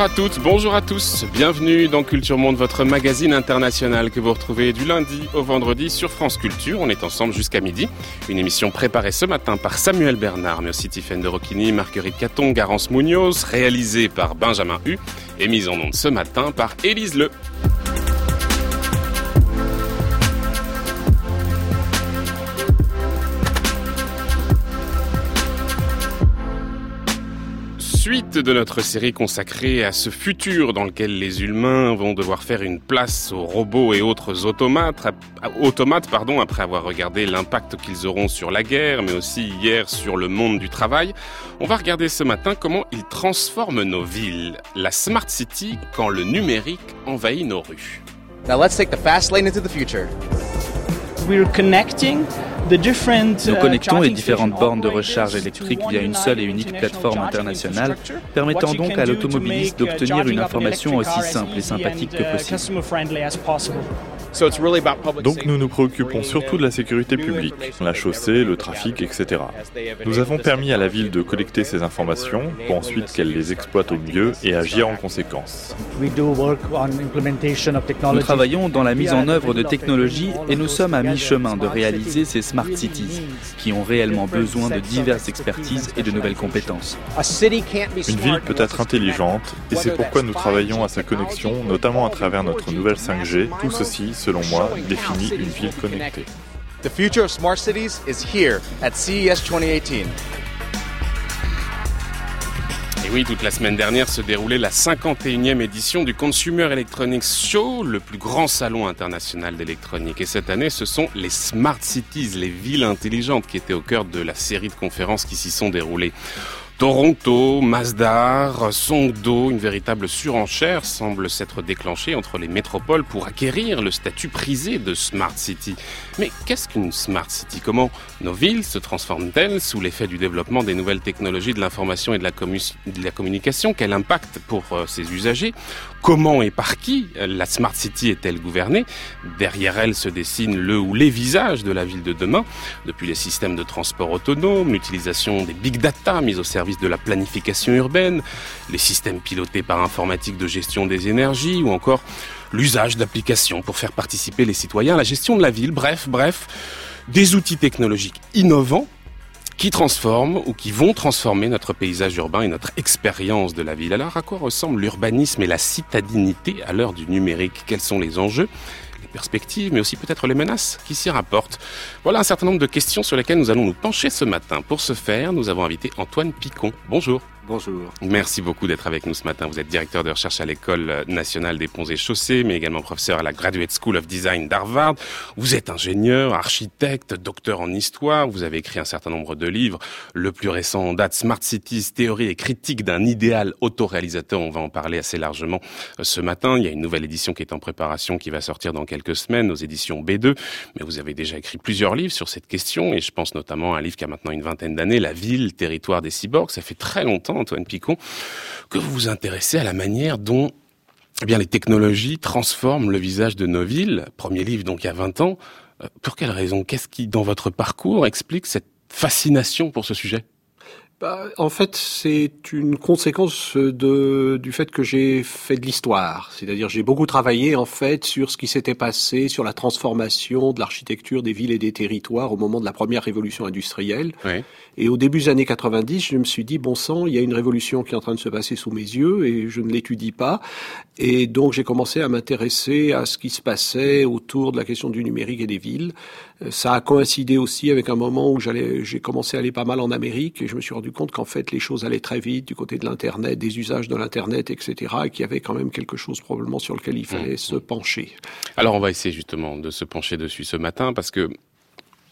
Bonjour à toutes, bonjour à tous, bienvenue dans Culture Monde, votre magazine international que vous retrouvez du lundi au vendredi sur France Culture. On est ensemble jusqu'à midi. Une émission préparée ce matin par Samuel Bernard, mais aussi Tiffaine de Rocchini, Marguerite Caton, Garance Munoz, réalisée par Benjamin Hu et mise en onde ce matin par Élise Le. Suite de notre série consacrée à ce futur dans lequel les humains vont devoir faire une place aux robots et autres automates, automates pardon, après avoir regardé l'impact qu'ils auront sur la guerre, mais aussi hier sur le monde du travail, on va regarder ce matin comment ils transforment nos villes, la Smart City, quand le numérique envahit nos rues. Now let's take the fast lane into the future. We're connecting nous uh, connectons les différentes bornes de recharge électrique via une seule et unique plateforme internationale, permettant donc à l'automobiliste d'obtenir une information aussi simple et sympathique que possible. Donc nous nous préoccupons surtout de la sécurité publique, la chaussée, le trafic, etc. Nous avons permis à la ville de collecter ces informations pour ensuite qu'elle les exploite au mieux et agir en conséquence. Nous travaillons dans la mise en œuvre de technologies et nous sommes à mi-chemin de réaliser ces smart cities qui ont réellement besoin de diverses expertises et de nouvelles compétences. Une ville peut être intelligente et c'est pourquoi nous travaillons à sa connexion, notamment à travers notre nouvelle 5G. Tout ceci selon moi, définit une ville connectée. The future of smart cities is here at CES 2018. Et oui, toute la semaine dernière se déroulait la 51e édition du Consumer Electronics Show, le plus grand salon international d'électronique. Et cette année, ce sont les Smart Cities, les villes intelligentes qui étaient au cœur de la série de conférences qui s'y sont déroulées. Toronto, Masdar, Songdo, une véritable surenchère semble s'être déclenchée entre les métropoles pour acquérir le statut prisé de Smart City. Mais qu'est-ce qu'une Smart City? Comment nos villes se transforment-elles sous l'effet du développement des nouvelles technologies de l'information et de la, communication? Quel impact pour euh, ses usagers? Comment et par qui la Smart City est-elle gouvernée? Derrière elle se dessine le ou les visages de la ville de demain, depuis les systèmes de transport autonome, l'utilisation des big data mis au service de la planification urbaine, les systèmes pilotés par informatique de gestion des énergies ou encore l'usage d'applications pour faire participer les citoyens à la gestion de la ville. Bref, bref, des outils technologiques innovants qui transforment ou qui vont transformer notre paysage urbain et notre expérience de la ville. Alors à quoi ressemble l'urbanisme et la citadinité à l'heure du numérique? Quels sont les enjeux les perspectives, mais aussi peut-être les menaces qui s'y rapportent? Voilà un certain nombre de questions sur lesquelles nous allons nous pencher ce matin. Pour ce faire, nous avons invité Antoine Picon. Bonjour. Bonjour. Merci beaucoup d'être avec nous ce matin. Vous êtes directeur de recherche à l'École nationale des ponts et chaussées, mais également professeur à la Graduate School of Design d'Harvard. Vous êtes ingénieur, architecte, docteur en histoire. Vous avez écrit un certain nombre de livres. Le plus récent en date, Smart Cities, théorie et critique d'un idéal autoréalisateur. On va en parler assez largement euh, ce matin. Il y a une nouvelle édition qui est en préparation, qui va sortir dans quelques semaines aux éditions B2. Mais vous avez déjà écrit plusieurs livres sur cette question, et je pense notamment à un livre qui a maintenant une vingtaine d'années, La ville, territoire des cyborgs. Ça fait très longtemps Antoine Picon, que vous vous intéressez à la manière dont eh les technologies transforment le visage de nos villes. Premier livre, donc, il y a 20 ans. Euh, pour quelle raison? Qu'est-ce qui, dans votre parcours, explique cette fascination pour ce sujet? Bah, en fait, c'est une conséquence de, du fait que j'ai fait de l'histoire. C'est-à-dire, j'ai beaucoup travaillé, en fait, sur ce qui s'était passé, sur la transformation de l'architecture des villes et des territoires au moment de la première révolution industrielle. Et au début des années 90, je me suis dit, bon sang, il y a une révolution qui est en train de se passer sous mes yeux et je ne l'étudie pas. Et donc, j'ai commencé à m'intéresser à ce qui se passait autour de la question du numérique et des villes. Euh, ça a coïncidé aussi avec un moment où j'allais, j'ai commencé à aller pas mal en Amérique et je me suis rendu compte qu'en fait les choses allaient très vite du côté de l'internet, des usages de l'internet, etc. Et qu'il y avait quand même quelque chose probablement sur lequel il fallait mmh. se pencher. Alors on va essayer justement de se pencher dessus ce matin parce que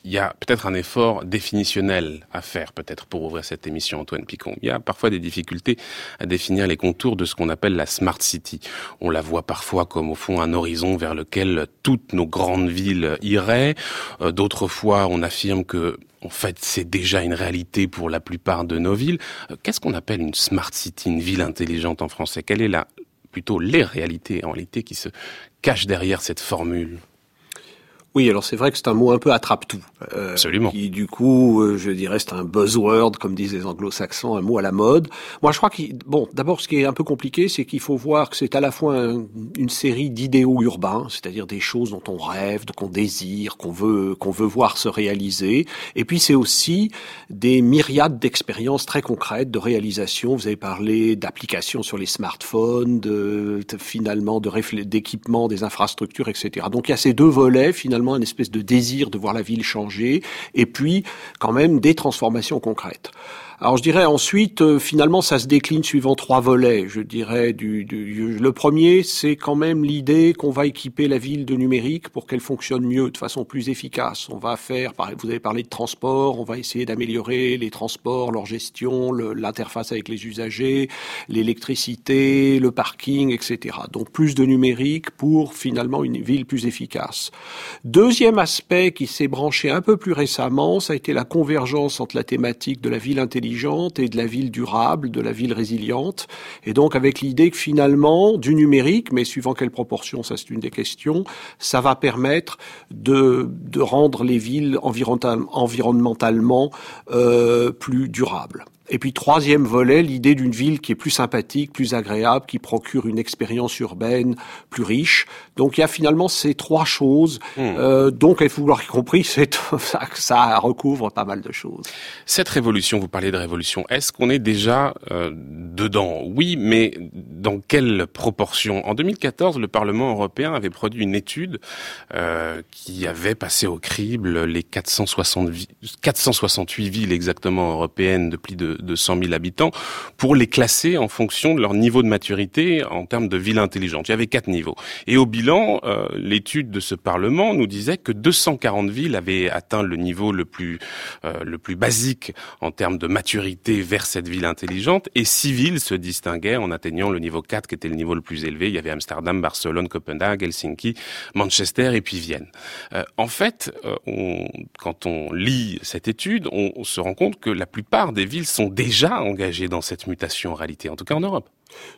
il y a peut-être un effort définitionnel à faire, peut-être pour ouvrir cette émission, Antoine Picon. Il y a parfois des difficultés à définir les contours de ce qu'on appelle la Smart City. On la voit parfois comme au fond un horizon vers lequel toutes nos grandes villes iraient. Euh, d'autres fois, on affirme que en fait, c'est déjà une réalité pour la plupart de nos villes. Euh, qu'est-ce qu'on appelle une smart city, une ville intelligente en français? Quelle est la, plutôt les réalités en réalité qui se cachent derrière cette formule? Oui, alors c'est vrai que c'est un mot un peu attrape-tout. Euh, Absolument. Qui, du coup, euh, je dirais, c'est un buzzword, comme disent les anglo-saxons, un mot à la mode. Moi, je crois que, bon, d'abord, ce qui est un peu compliqué, c'est qu'il faut voir que c'est à la fois une série d'idéaux urbains, c'est-à-dire des choses dont on rêve, qu'on désire, qu'on veut, qu'on veut voir se réaliser. Et puis, c'est aussi des myriades d'expériences très concrètes de réalisation. Vous avez parlé d'applications sur les smartphones, de, finalement, de d'équipements, des infrastructures, etc. Donc, il y a ces deux volets, finalement, une espèce de désir de voir la ville changer, et puis quand même des transformations concrètes. Alors je dirais ensuite, euh, finalement, ça se décline suivant trois volets. Je dirais du, du le premier, c'est quand même l'idée qu'on va équiper la ville de numérique pour qu'elle fonctionne mieux, de façon plus efficace. On va faire, vous avez parlé de transport, on va essayer d'améliorer les transports, leur gestion, l'interface avec les usagers, l'électricité, le parking, etc. Donc plus de numérique pour finalement une ville plus efficace. Deuxième aspect qui s'est branché un peu plus récemment, ça a été la convergence entre la thématique de la ville intelligente et de la ville durable, de la ville résiliente. Et donc avec l'idée que finalement, du numérique, mais suivant quelle proportion, ça c'est une des questions, ça va permettre de, de rendre les villes environnementalement euh, plus durables. Et puis troisième volet, l'idée d'une ville qui est plus sympathique, plus agréable, qui procure une expérience urbaine plus riche. Donc il y a finalement ces trois choses. Hmm. Euh, donc il faut l'avoir compris, c'est ça, recouvre pas mal de choses. Cette révolution, vous parlez de révolution, est-ce qu'on est déjà euh, dedans? Oui, mais dans quelle proportion? En 2014, le Parlement européen avait produit une étude euh, qui avait passé au crible les 460, 468 villes exactement européennes de plus de de 100 000 habitants pour les classer en fonction de leur niveau de maturité en termes de ville intelligente. Il y avait quatre niveaux. Et au bilan, euh, l'étude de ce Parlement nous disait que 240 villes avaient atteint le niveau le plus euh, le plus basique en termes de maturité vers cette ville intelligente et six villes se distinguaient en atteignant le niveau 4 qui était le niveau le plus élevé. Il y avait Amsterdam, Barcelone, Copenhague, Helsinki, Manchester et puis Vienne. Euh, en fait, on, quand on lit cette étude, on, on se rend compte que la plupart des villes sont déjà engagés dans cette mutation en réalité, en tout cas en Europe.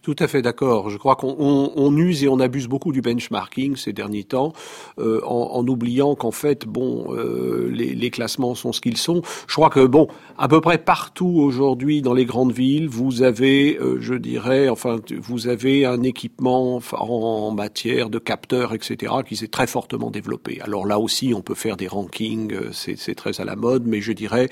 Tout à fait d'accord. Je crois qu'on use et on abuse beaucoup du benchmarking ces derniers temps, euh, en, oubliant qu'en fait, bon, euh, les, classements sont ce qu'ils sont. Je crois que bon, à peu près partout aujourd'hui dans les grandes villes, vous avez, euh, je dirais, enfin, vous avez un équipement en, matière de capteurs, etc., qui s'est très fortement développé. Alors là aussi, on peut faire des rankings, c'est très à la mode, mais je dirais,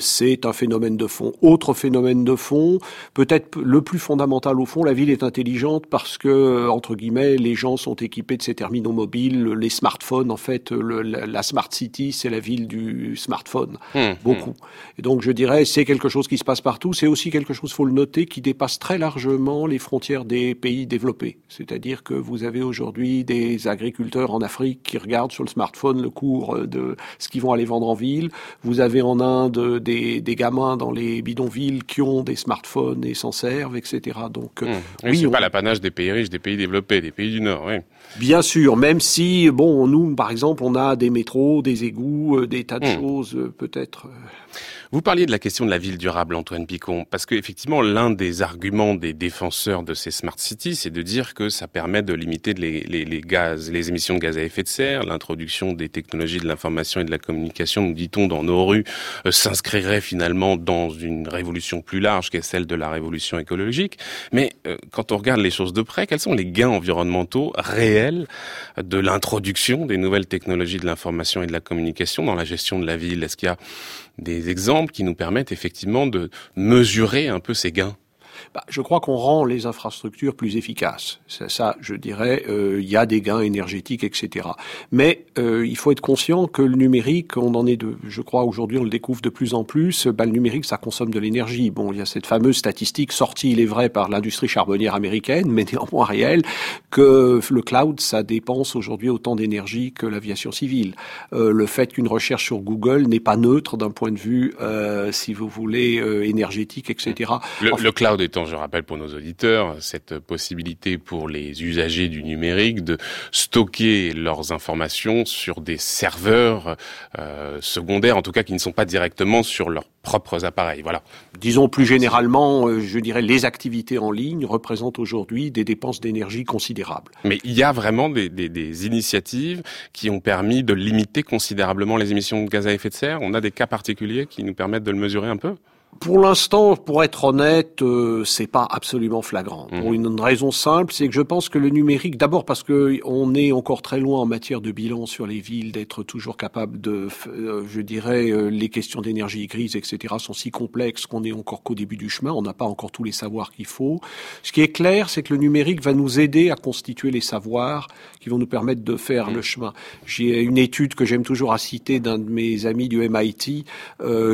c'est un phénomène de fond. Autre phénomène de fond, peut-être le plus fondamental fondamental au fond. La ville est intelligente parce que, entre guillemets, les gens sont équipés de ces terminaux mobiles, les smartphones. En fait, la, smart city, c'est la ville du smartphone, mmh, mmh. beaucoup. Et donc, je dirais, c'est quelque chose qui se passe partout. C'est aussi quelque chose, faut le noter, qui dépasse très largement les frontières des pays développés. C'est-à-dire que vous avez aujourd'hui des agriculteurs en Afrique qui regardent sur le smartphone le cours de ce qu'ils vont aller vendre en ville. Vous avez en Inde des, des gamins dans les bidonvilles qui ont des smartphones et s'en servent, etc. Donc, euh, mmh. oui, c'est pas l'apanage des pays riches, des pays développés, des pays du Nord, oui. Bien sûr, même si, bon, nous, par exemple, on a des métros, des égouts, euh, des tas de mmh. choses, euh, peut-être. Vous parliez de la question de la ville durable, Antoine Picon, parce qu'effectivement, l'un des arguments des défenseurs de ces smart cities, c'est de dire que ça permet de limiter les, gaz, les émissions de gaz à effet de serre, l'introduction des technologies de l'information et de la communication, nous dit-on, dans nos rues, euh, s'inscrirait finalement dans une révolution plus large qu'est celle de la révolution écologique. Mais euh, quand on regarde les choses de près, quels sont les gains environnementaux réels de l'introduction des nouvelles technologies de l'information et de la communication dans la gestion de la ville? Est-ce qu'il y a des exemples qui nous permettent effectivement de mesurer un peu ces gains bah, je crois qu'on rend les infrastructures plus efficaces. Ça, ça je dirais, euh, il y a des gains énergétiques, etc. Mais euh, il faut être conscient que le numérique, on en est de, je crois aujourd'hui, on le découvre de plus en plus. Bah, le numérique, ça consomme de l'énergie. Bon, il y a cette fameuse statistique sortie, il est vrai, par l'industrie charbonnière américaine, mais néanmoins réelle, que le cloud, ça dépense aujourd'hui autant d'énergie que l'aviation civile. Euh, le fait qu'une recherche sur Google n'est pas neutre d'un point de vue, euh, si vous voulez, euh, énergétique, etc. Le, le cloud étant, je rappelle pour nos auditeurs, cette possibilité pour les usagers du numérique de stocker leurs informations sur des serveurs euh, secondaires, en tout cas qui ne sont pas directement sur leurs propres appareils. Voilà. Disons plus généralement, euh, je dirais, les activités en ligne représentent aujourd'hui des dépenses d'énergie considérables. Mais il y a vraiment des, des, des, initiatives qui ont permis de limiter considérablement les émissions de gaz à effet de serre. On a des cas particuliers qui nous permettent de le mesurer un peu? Pour l'instant, pour être honnête, euh, c'est pas absolument flagrant. Pour mmh. une raison simple, c'est que je pense que le numérique, d'abord parce que on est encore très loin en matière de bilan sur les villes, d'être toujours capable de, euh, je dirais, euh, les questions d'énergie grise, etc., sont si complexes qu'on est encore qu'au début du chemin. On n'a pas encore tous les savoirs qu'il faut. Ce qui est clair, c'est que le numérique va nous aider à constituer les savoirs qui vont nous permettre de faire mmh. le chemin. J'ai une étude que j'aime toujours à citer d'un de mes amis du MIT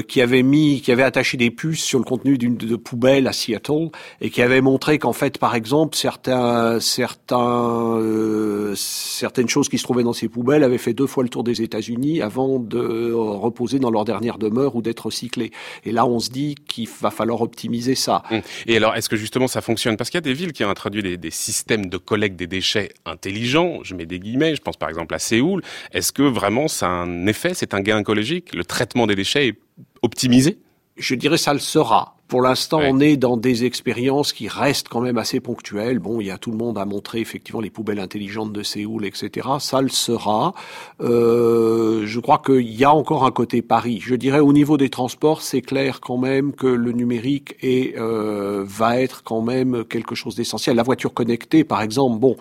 qui avait mis, qui avait attaché des puces sur le contenu d'une de poubelle à Seattle et qui avait montré qu'en fait, par exemple, certains, euh, certaines choses qui se trouvaient dans ces poubelles avaient fait deux fois le tour des États-Unis avant de reposer dans leur dernière demeure ou d'être recyclées. Et là, on se dit qu'il va falloir optimiser ça. Hum. Et alors, est-ce que justement ça fonctionne? Parce qu'il y a des villes qui ont introduit des, des systèmes de collecte des déchets intelligents. Je mets des guillemets. Je pense par exemple à Séoul. Est-ce que vraiment ça a un effet? C'est un gain écologique? Le traitement des déchets est optimisé? Je dirais ça le sera. Pour l'instant, on est dans des expériences qui restent quand même assez ponctuelles. Bon, il y a tout le monde à montrer effectivement les poubelles intelligentes de Séoul, etc. Ça le sera. Euh, je crois qu'il y a encore un côté Paris. Je dirais au niveau des transports, c'est clair quand même que le numérique est, euh, va être quand même quelque chose d'essentiel. La voiture connectée, par exemple, bon,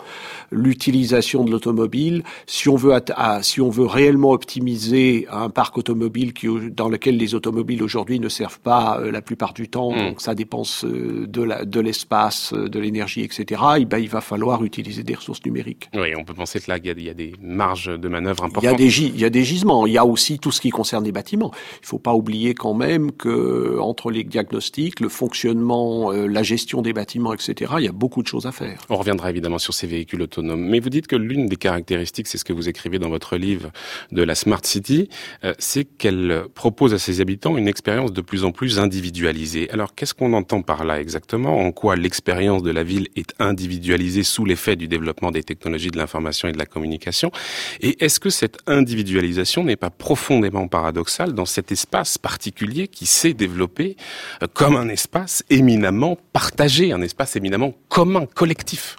l'utilisation de l'automobile, si on veut si on veut réellement optimiser un parc automobile qui, dans lequel les automobiles aujourd'hui ne servent pas euh, la plupart du temps Hmm. donc ça dépense euh, de l'espace, euh, de l'énergie, etc. Et ben, il va falloir utiliser des ressources numériques. Oui, on peut penser que là, il y a, des marges de manœuvre importantes. Il y a des, il y a des gisements. Il y a aussi tout ce qui concerne les bâtiments. Il ne faut pas oublier quand même que entre les diagnostics, le fonctionnement, euh, la gestion des bâtiments, etc., il y a beaucoup de choses à faire. On reviendra évidemment sur ces véhicules autonomes. Mais vous dites que l'une des caractéristiques, c'est ce que vous écrivez dans votre livre de la Smart City, c'est qu'elle propose à ses habitants une expérience de plus en plus individualisée. Alors, qu'est-ce qu'on entend par là exactement? En quoi l'expérience de la ville est individualisée sous l'effet du développement des technologies de l'information et de la communication? Et est-ce que cette individualisation n'est pas profondément paradoxale dans cet espace particulier qui s'est développé euh, comme un espace éminemment partagé, un espace éminemment commun, collectif?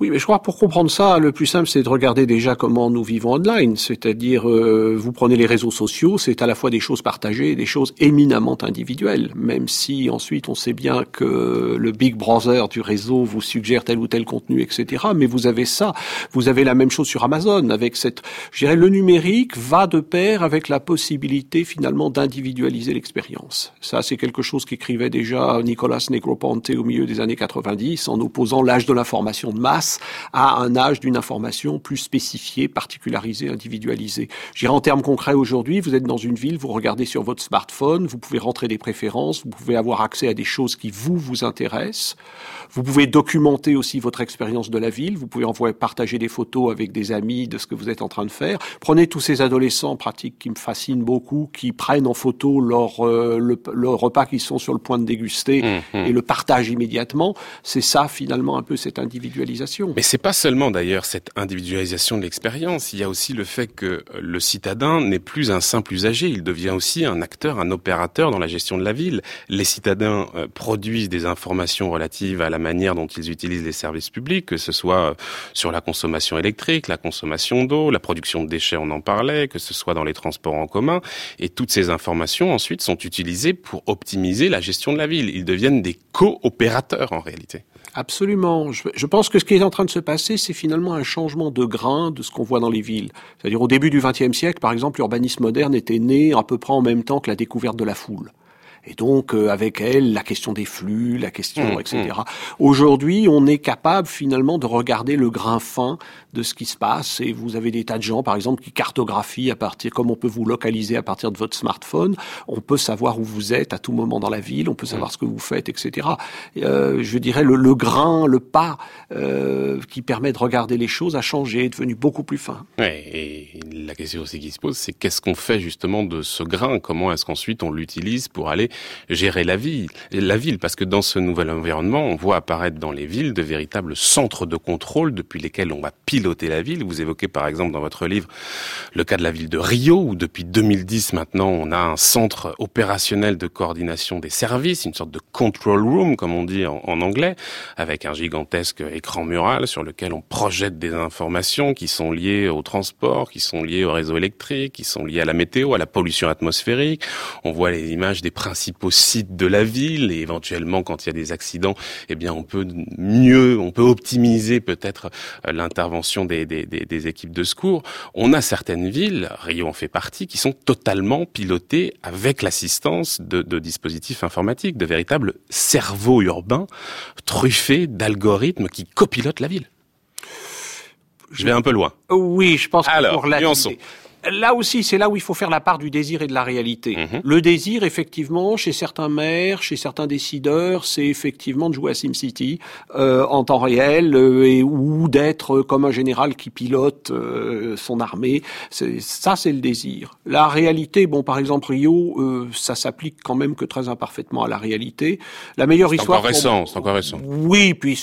Oui, mais je crois que pour comprendre ça, le plus simple, c'est de regarder déjà comment nous vivons online. C'est-à-dire, euh, vous prenez les réseaux sociaux, c'est à la fois des choses partagées et des choses éminemment individuelles. Même si ensuite on sait bien que le Big Brother du réseau vous suggère tel ou tel contenu, etc. Mais vous avez ça. Vous avez la même chose sur Amazon avec cette, je dirais, le numérique va de pair avec la possibilité finalement d'individualiser l'expérience. Ça, c'est quelque chose qu'écrivait déjà Nicolas Negroponte au milieu des années 90 en opposant l'âge de l'information de masse à un âge d'une information plus spécifiée, particularisée, individualisée. J'irai en termes concrets aujourd'hui, vous êtes dans une ville, vous regardez sur votre smartphone, vous pouvez rentrer des préférences, vous pouvez avoir accès à des choses qui vous, vous intéressent. Vous pouvez documenter aussi votre expérience de la ville, vous pouvez envoyer, partager des photos avec des amis de ce que vous êtes en train de faire. Prenez tous ces adolescents pratiques qui me fascinent beaucoup, qui prennent en photo leur, euh, le, repas qu'ils sont sur le point de déguster mmh, mmh. et le partagent immédiatement. C'est ça finalement un peu cette individualisation. Mais c'est pas seulement d'ailleurs cette individualisation de l'expérience, il y a aussi le fait que le citadin n'est plus un simple usager, il devient aussi un acteur, un opérateur dans la gestion de la ville. Les citadins euh, produisent des informations relatives à la manière dont ils utilisent les services publics, que ce soit euh, sur la consommation électrique, la consommation d'eau, la production de déchets, on en parlait, que ce soit dans les transports en commun, et toutes ces informations ensuite sont utilisées pour optimiser la gestion de la ville. Ils deviennent des coopérateurs en réalité. Absolument. Je, pense que ce qui est en train de se passer, c'est finalement un changement de grain de ce qu'on voit dans les villes. C'est-à-dire au début du XXe siècle, par exemple, l'urbanisme moderne était né à peu près en même temps que la découverte de la foule et donc euh, avec elle la question des flux, la question, mmh, etc. Mmh. Aujourd'hui, on est capable finalement de regarder le grain fin de ce qui se passe, et vous avez des tas de gens, par exemple, qui cartographient à partir, comme on peut vous localiser à partir de votre smartphone, on peut savoir où vous êtes à tout moment dans la ville, on peut savoir mmh. ce que vous faites, etc. Euh, je dirais le, le, grain, le pas euh, qui permet de regarder les choses a changé, est devenu beaucoup plus fin. Ouais, et la question aussi qui se pose, c'est qu'est-ce qu'on fait justement de ce grain? Comment est-ce qu'ensuite on l'utilise pour aller gérer la ville, la ville, parce que dans ce nouvel environnement, on voit apparaître dans les villes de véritables centres de contrôle depuis lesquels on va piloter la ville. Vous évoquez par exemple dans votre livre le cas de la ville de Rio, où depuis 2010 maintenant, on a un centre opérationnel de coordination des services, une sorte de control room, comme on dit en, en anglais, avec un gigantesque écran mural sur lequel on projette des informations qui sont liées au transport, qui sont liées au réseau électrique, qui sont liées à la météo, à la pollution atmosphérique. On voit les images des principaux sites de la ville et éventuellement quand il y a des accidents, eh bien on peut mieux, on peut optimiser peut-être euh, l'intervention des, des, des, équipes de secours. On a certaines villes, Rio en fait partie, qui sont totalement pilotées avec l'assistance de, de dispositifs informatiques, de véritables cerveaux urbains truffés d'algorithmes qui copilotent la ville. Je vais un peu loin. Oui, je pense que Alors, pour la nuançons là aussi, c'est là où il faut faire la part du désir et de la réalité. Mhm. Le désir, effectivement, chez certains maires, chez certains décideurs, c'est effectivement de jouer à SimCity euh, en temps réel euh, et ou d'être comme un général qui pilote euh, son armée. Ça, c'est le désir. La réalité, bon, par exemple Rio, euh, ça s'applique quand même que très imparfaitement à la réalité. La meilleure histoire. Encore récent, c'est encore récent. Oui, puis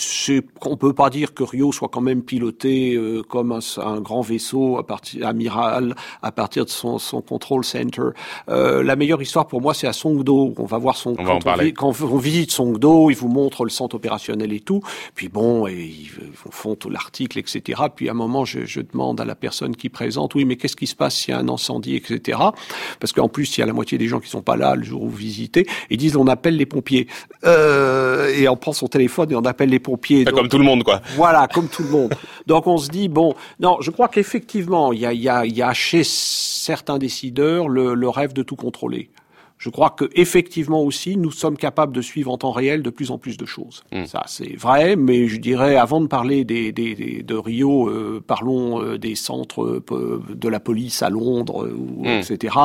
on peut pas dire que Rio soit quand même piloté euh, comme un, un, grand vaisseau à partir amiral à partir de son, son control center. Euh, la meilleure histoire pour moi, c'est à Songdo. On va voir son on quand, on, quand on visite Songdo, il vous montre le centre opérationnel et tout. Puis bon, et ils font tout l'article, etc. Puis à un moment, je, je, demande à la personne qui présente, oui, mais qu'est-ce qui se passe s'il y a un incendie, etc. Parce qu'en plus, il y a la moitié des gens qui sont pas là le jour où vous visitez. Ils disent, on appelle les pompiers. Euh, et on prend son téléphone et on appelle les pompiers. Donc, comme tout le monde, quoi. Voilà, comme tout le monde. Donc on se dit, bon, non, je crois qu'effectivement, il y a, y y a chez certains décideurs le rêve de tout contrôler. Je crois que effectivement aussi, nous sommes capables de suivre en temps réel de plus en plus de choses. Mm. Ça, c'est vrai, mais je dirais, avant de parler des, des, des de Rio, euh, parlons euh, des centres euh, de la police à Londres, Mm. etc.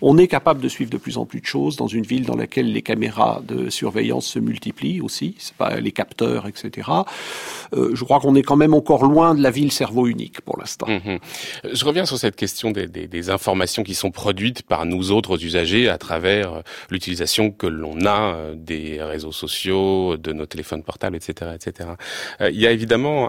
On est capable de suivre de plus en plus de choses dans une ville dans laquelle les caméras de surveillance se multiplient aussi, c'est pas les capteurs, etc. Euh, je crois qu'on est quand même encore loin de la ville cerveau unique pour l'instant. Mm -hmm. Je reviens sur cette question des, des, des informations qui sont produites par nous autres usagers à travers l'utilisation que l'on a euh, des réseaux sociaux, de nos téléphones portables, etc., etc. Euh, il y a évidemment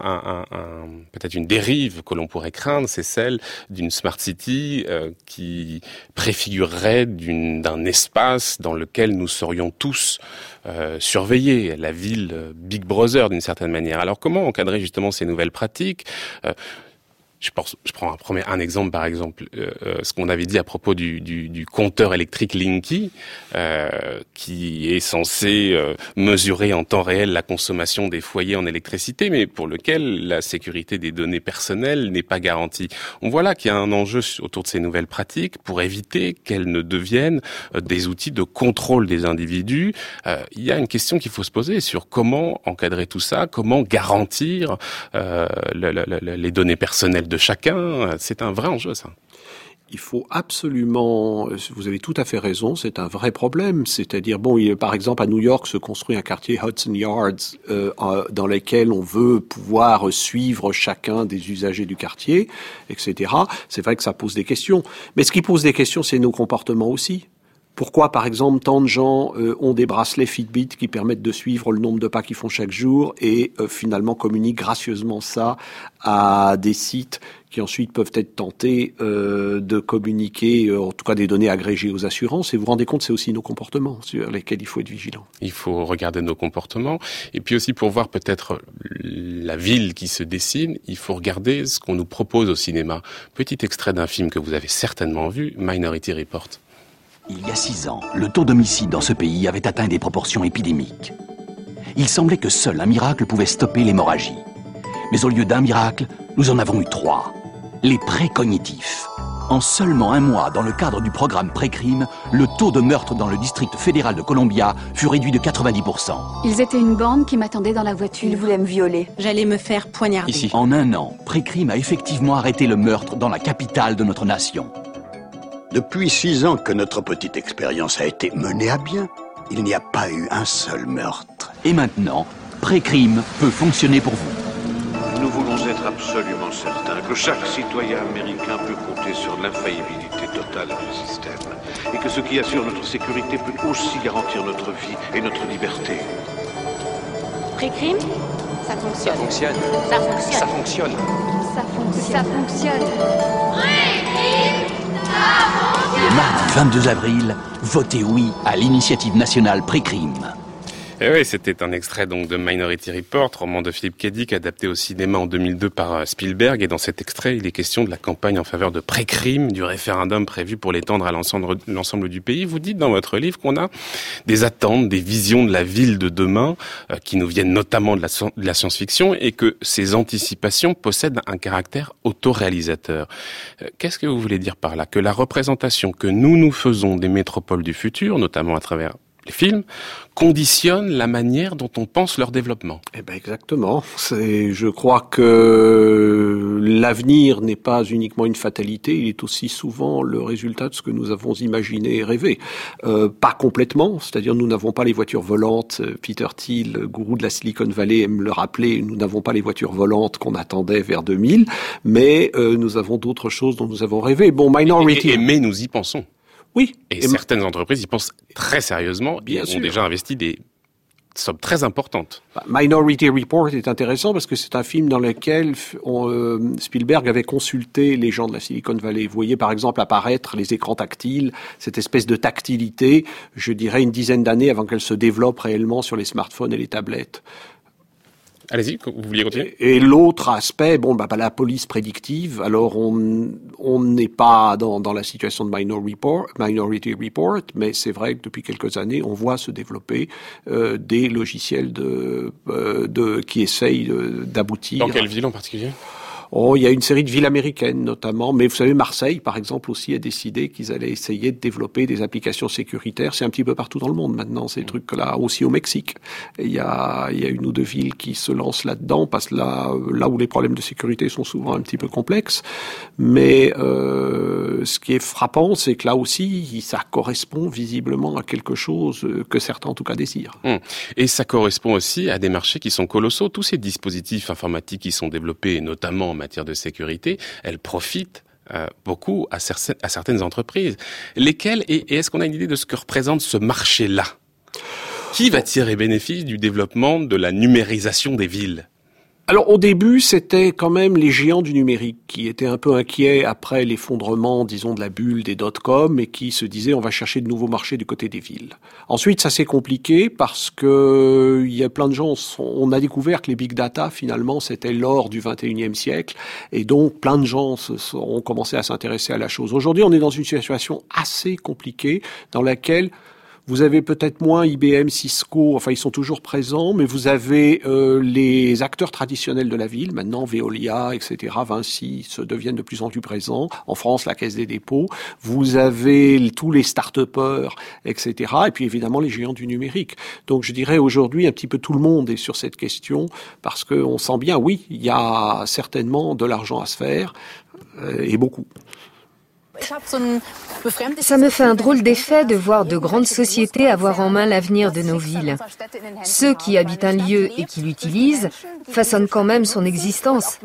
peut-être une dérive que l'on pourrait craindre, c'est celle d'une smart city euh, qui préfigurerait d'un espace dans lequel nous serions tous euh, surveillés, la ville Big Brother d'une certaine manière. Alors comment encadrer justement ces nouvelles pratiques? Euh, je, pense, je prends un, premier, un exemple, par exemple, euh, ce qu'on avait dit à propos du, du, du compteur électrique Linky, euh, qui est censé euh, mesurer en temps réel la consommation des foyers en électricité, mais pour lequel la sécurité des données personnelles n'est pas garantie. On voit là qu'il y a un enjeu autour de ces nouvelles pratiques pour éviter qu'elles ne deviennent euh, des outils de contrôle des individus. Euh, il y a une question qu'il faut se poser sur comment encadrer tout ça, comment garantir euh, le, le, le, les données personnelles de chacun. C'est un vrai enjeu, ça il faut absolument, vous avez tout à fait raison, c'est un vrai problème. C'est-à-dire, bon, il, par exemple, à New York se construit un quartier Hudson Yards euh, dans lequel on veut pouvoir suivre chacun des usagers du quartier, etc. C'est vrai que ça pose des questions. Mais ce qui pose des questions, c'est nos comportements aussi. Pourquoi, par exemple, tant de gens euh, ont des bracelets Fitbit qui permettent de suivre le nombre de pas qu'ils font chaque jour et euh, finalement communiquent gracieusement ça à des sites qui ensuite peuvent être tentés euh, de communiquer, en tout cas des données agrégées aux assurances? Et vous vous rendez compte, c'est aussi nos comportements sur lesquels il faut être vigilant. Il faut regarder nos comportements. Et puis aussi pour voir peut-être la ville qui se dessine, il faut regarder ce qu'on nous propose au cinéma. Petit extrait d'un film que vous avez certainement vu, Minority Report. Il y a six ans, le taux d'homicide dans ce pays avait atteint des proportions épidémiques. Il semblait que seul un miracle pouvait stopper l'hémorragie. Mais au lieu d'un miracle, nous en avons eu trois. Les précognitifs. En seulement un mois, dans le cadre du programme Précrime, le taux de meurtre dans le district fédéral de Columbia fut réduit de 90%. Ils étaient une bande qui m'attendait dans la voiture. Ils voulaient me violer. J'allais me faire poignarder. Ici. En un an, Précrime a effectivement arrêté le meurtre dans la capitale de notre nation. Depuis six ans que notre petite expérience a été menée à bien, il n'y a pas eu un seul meurtre. Et maintenant, Précrime peut fonctionner pour vous. Nous voulons être absolument certains que chaque citoyen américain peut compter sur l'infaillibilité totale du système. et que ce qui assure notre sécurité peut aussi garantir notre vie et notre liberté. Pré-crime Ça fonctionne. Ça fonctionne. Ça fonctionne. Ça fonctionne. Ça fonctionne. Ça fonctionne. Mardi 22 avril, votez oui à l'initiative nationale Pré-crime. Et Eh oui, c'était un extrait donc de Minority Report, roman de Philippe Dick, adapté au cinéma en 2002 par euh, Spielberg. Et dans cet extrait, il est question de la campagne en faveur de pré-crime, du référendum prévu pour l'étendre à l'ensemble du pays. Vous dites dans votre livre qu'on a des attentes, des visions de la ville de demain, euh, qui nous viennent notamment de la, sci- de la science-fiction, et que ces anticipations possèdent un caractère autoréalisateur. Euh, Qu'est-ce que vous voulez dire par là? Que la représentation que nous nous faisons des métropoles du futur, notamment à travers les films, conditionnent la manière dont on pense leur développement. Eh ben exactement. C'est, je crois que l'avenir n'est pas uniquement une fatalité, il est aussi souvent le résultat de ce que nous avons imaginé et rêvé. Euh, pas complètement, c'est-à-dire nous n'avons pas les voitures volantes. Peter Thiel, gourou de la Silicon Valley, aime le rappeler. Nous n'avons pas les voitures volantes qu'on attendait vers 2000, mais euh, nous avons d'autres choses dont nous avons rêvé. Bon, Minority. Et- et- mais nous y pensons. Oui. Et, Et- certaines entreprises y pensent très sérieusement Bien et ont déjà investi des sommes très importantes. Bah, Minority Report est intéressant parce que c'est un film dans lequel on, euh, Spielberg avait consulté les gens de la Silicon Valley. Vous voyez par exemple apparaître les écrans tactiles, cette espèce de tactilité, je dirais une dizaine d'années avant qu'elle se développe réellement sur les smartphones et les tablettes. Allez-y, vous vouliez continuer? Et l'autre aspect, bon, bah, bah, la police prédictive. Alors, on on n'est pas dans, dans la situation de Minor Report, Minority Report, mais c'est vrai que depuis quelques années, on voit se développer euh, des logiciels de, euh, de qui essayent d'aboutir. Dans quelle ville en particulier? Oh, il y a une série de villes américaines notamment, mais vous savez, Marseille, par exemple, aussi a décidé qu'ils allaient essayer de développer des applications sécuritaires. C'est un petit peu partout dans le monde maintenant, ces trucs-là, aussi au Mexique. Il y a, il y a une ou deux villes qui se lancent là-dedans, parce que là, là où les problèmes de sécurité sont souvent un petit peu complexes. Mais euh, ce qui est frappant, c'est que là aussi, ça correspond visiblement à quelque chose que certains, en tout cas, désirent. Hum. Et ça correspond aussi à des marchés qui sont colossaux. Tous ces dispositifs informatiques qui sont développés, notamment en matière de sécurité, elles profitent euh, beaucoup à, cer- à certaines entreprises. Lesquelles Et, et est-ce qu'on a une idée de ce que représente ce marché-là? Qui va tirer bénéfice du développement de la numérisation des villes? Alors au début, c'était quand même les géants du numérique qui étaient un peu inquiets après l'effondrement, disons, de la bulle des dot-com et qui se disaient on va chercher de nouveaux marchés du côté des villes. Ensuite, ça s'est compliqué parce que il y a plein de gens, on a découvert que les big data finalement c'était l'or du 21e siècle et donc plein de gens ont commencé à s'intéresser à la chose. Aujourd'hui, on est dans une situation assez compliquée dans laquelle vous avez peut-être moins IBM, Cisco, enfin ils sont toujours présents, mais vous avez euh, les acteurs traditionnels de la ville, maintenant Veolia, etc., Vinci, se deviennent de plus en plus présents. En France, la Caisse des dépôts. Vous avez tous les start-upers, etc., et puis évidemment les géants du numérique. Donc je dirais aujourd'hui un petit peu tout le monde est sur cette question, parce qu'on sent bien, oui, il y a certainement de l'argent à se faire, euh, et beaucoup. Ça me fait un drôle d'effet de voir de grandes sociétés avoir en main l'avenir de nos villes. Ceux qui habitent un lieu et qui l'utilisent façonnent quand même son existence.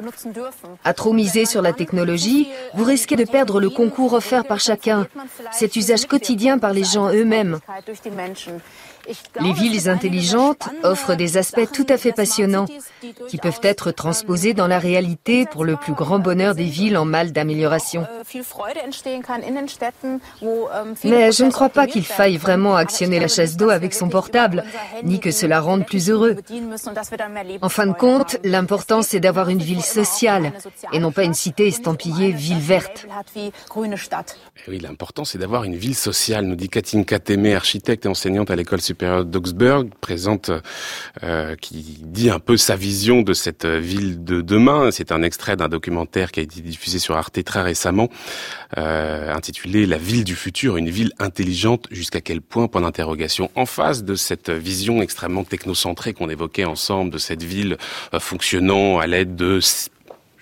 À trop miser sur la technologie, vous risquez de perdre le concours offert par chacun, cet usage quotidien par les gens eux-mêmes. Les villes intelligentes offrent des aspects tout à fait passionnants qui peuvent être transposés dans la réalité pour le plus grand bonheur des villes en mal d'amélioration. Mais je ne crois pas qu'il faille vraiment actionner la chasse d'eau avec son portable, ni que cela rende plus heureux. En fin de compte, l'important c'est d'avoir une ville sociale et non pas une cité estampillée ville verte. Eh oui, l'important, c'est d'avoir une ville sociale, nous dit Katinka Témé, architecte et enseignante à l'école supérieure d'Augsburg, présente, euh, qui dit un peu sa vision de cette ville de demain. C'est un extrait d'un documentaire qui a été diffusé sur Arte très récemment, euh, intitulé La ville du futur, une ville intelligente, jusqu'à quel point, point d'interrogation. En face de cette vision extrêmement technocentrée qu'on évoquait ensemble, de cette ville euh, fonctionnant à l'aide de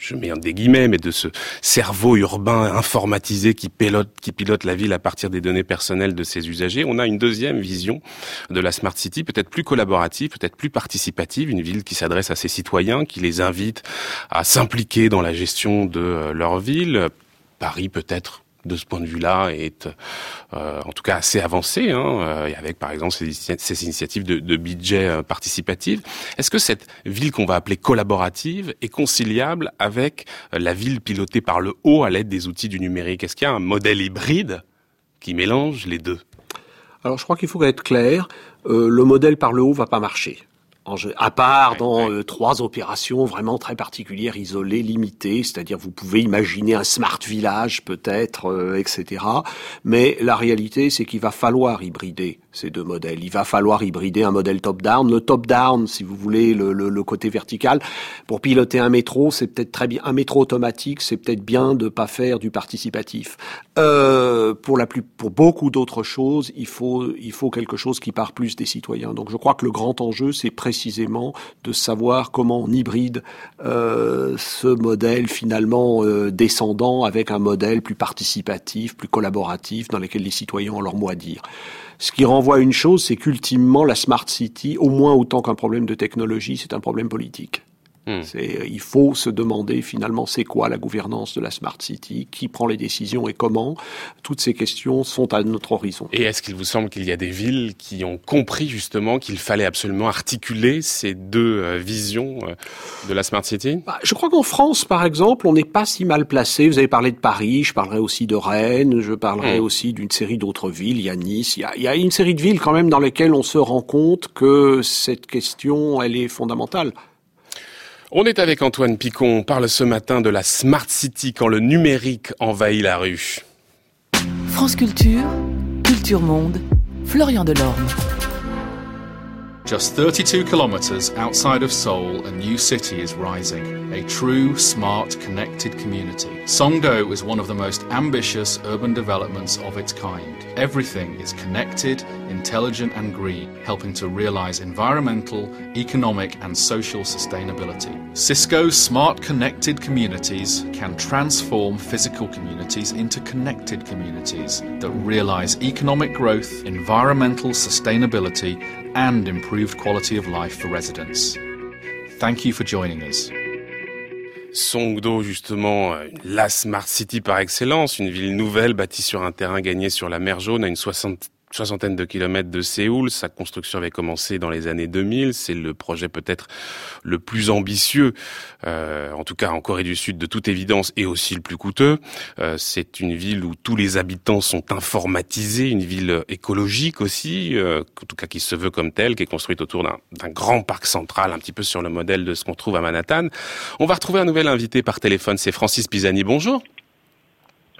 je mets des guillemets, mais de ce cerveau urbain informatisé qui pilote, qui pilote la ville à partir des données personnelles de ses usagers. On a une deuxième vision de la Smart City, peut-être plus collaborative, peut-être plus participative, une ville qui s'adresse à ses citoyens, qui les invite à s'impliquer dans la gestion de leur ville. Paris peut-être de ce point de vue-là est euh, en tout cas assez avancée, hein, euh, avec par exemple ces, initiatives de, de budget euh, participatif. Est-ce que cette ville qu'on va appeler collaborative est conciliable avec la ville pilotée par le haut à l'aide des outils du numérique? Est-ce qu'il y a un modèle hybride qui mélange les deux? Alors je crois qu'il faut être clair, le modèle par le haut va pas marcher à part dans euh, trois opérations vraiment très particulières, isolées, limitées, c'est-à-dire vous pouvez imaginer un smart village peut-être, euh, etc. Mais la réalité, c'est qu'il va falloir hybrider ces deux modèles. Il va falloir hybrider un modèle top-down. Le top-down, si vous voulez, le, le, le, côté vertical, pour piloter un métro, c'est peut-être très bien. Un métro automatique, c'est peut-être bien de pas faire du participatif. Euh, pour la plus, pour beaucoup d'autres choses, il faut, il faut quelque chose qui part plus des citoyens. Donc, je crois que le grand enjeu, c'est précisément de savoir comment on hybride euh, ce modèle finalement euh, descendant avec un modèle plus participatif, plus collaboratif, dans lequel les citoyens ont leur mot à dire. Ce qui renvoie à une chose, c'est qu'ultimement, la smart city, au moins autant qu'un problème de technologie, c'est un problème politique. Hmm. C'est, il faut se demander finalement c'est quoi la gouvernance de la Smart City, qui prend les décisions et comment. Toutes ces questions sont à notre horizon. Et est-ce qu'il vous semble qu'il y a des villes qui ont compris justement qu'il fallait absolument articuler ces deux euh, visions euh, de la Smart City? Bah, Je crois qu'en France, par exemple, on n'est pas si mal placé. Vous avez parlé de Paris, je parlerai aussi de Rennes, je parlerai hmm. aussi d'une série d'autres villes. Il y a Nice, il y a, il y a une série de villes quand même dans lesquelles on se rend compte que cette question, elle est fondamentale. On est avec Antoine Picon. On parle ce matin de la Smart City quand le numérique envahit la rue. France Culture, Culture Monde, Florian Delorme. Just 32 kilometres outside of Seoul, a new city is rising. A true, smart, connected community. Songdo is one of the most ambitious urban developments of its kind. Everything is connected, intelligent, and green, helping to realize environmental, economic, and social sustainability. Cisco's smart connected communities can transform physical communities into connected communities that realize economic growth, environmental sustainability, and improved quality of life for residents. Thank you for joining us. Songdo, justement, la Smart City par excellence, une ville nouvelle bâtie sur un terrain gagné sur la mer Jaune à une soixante soixantaine de kilomètres de Séoul. Sa construction avait commencé dans les années 2000. C'est le projet peut-être le plus ambitieux, euh, en tout cas en Corée du Sud de toute évidence, et aussi le plus coûteux. Euh, c'est une ville où tous les habitants sont informatisés, une ville écologique aussi, euh, en tout cas qui se veut comme telle, qui est construite autour d'un grand parc central, un petit peu sur le modèle de ce qu'on trouve à Manhattan. On va retrouver un nouvel invité par téléphone, c'est Francis Pisani. Bonjour.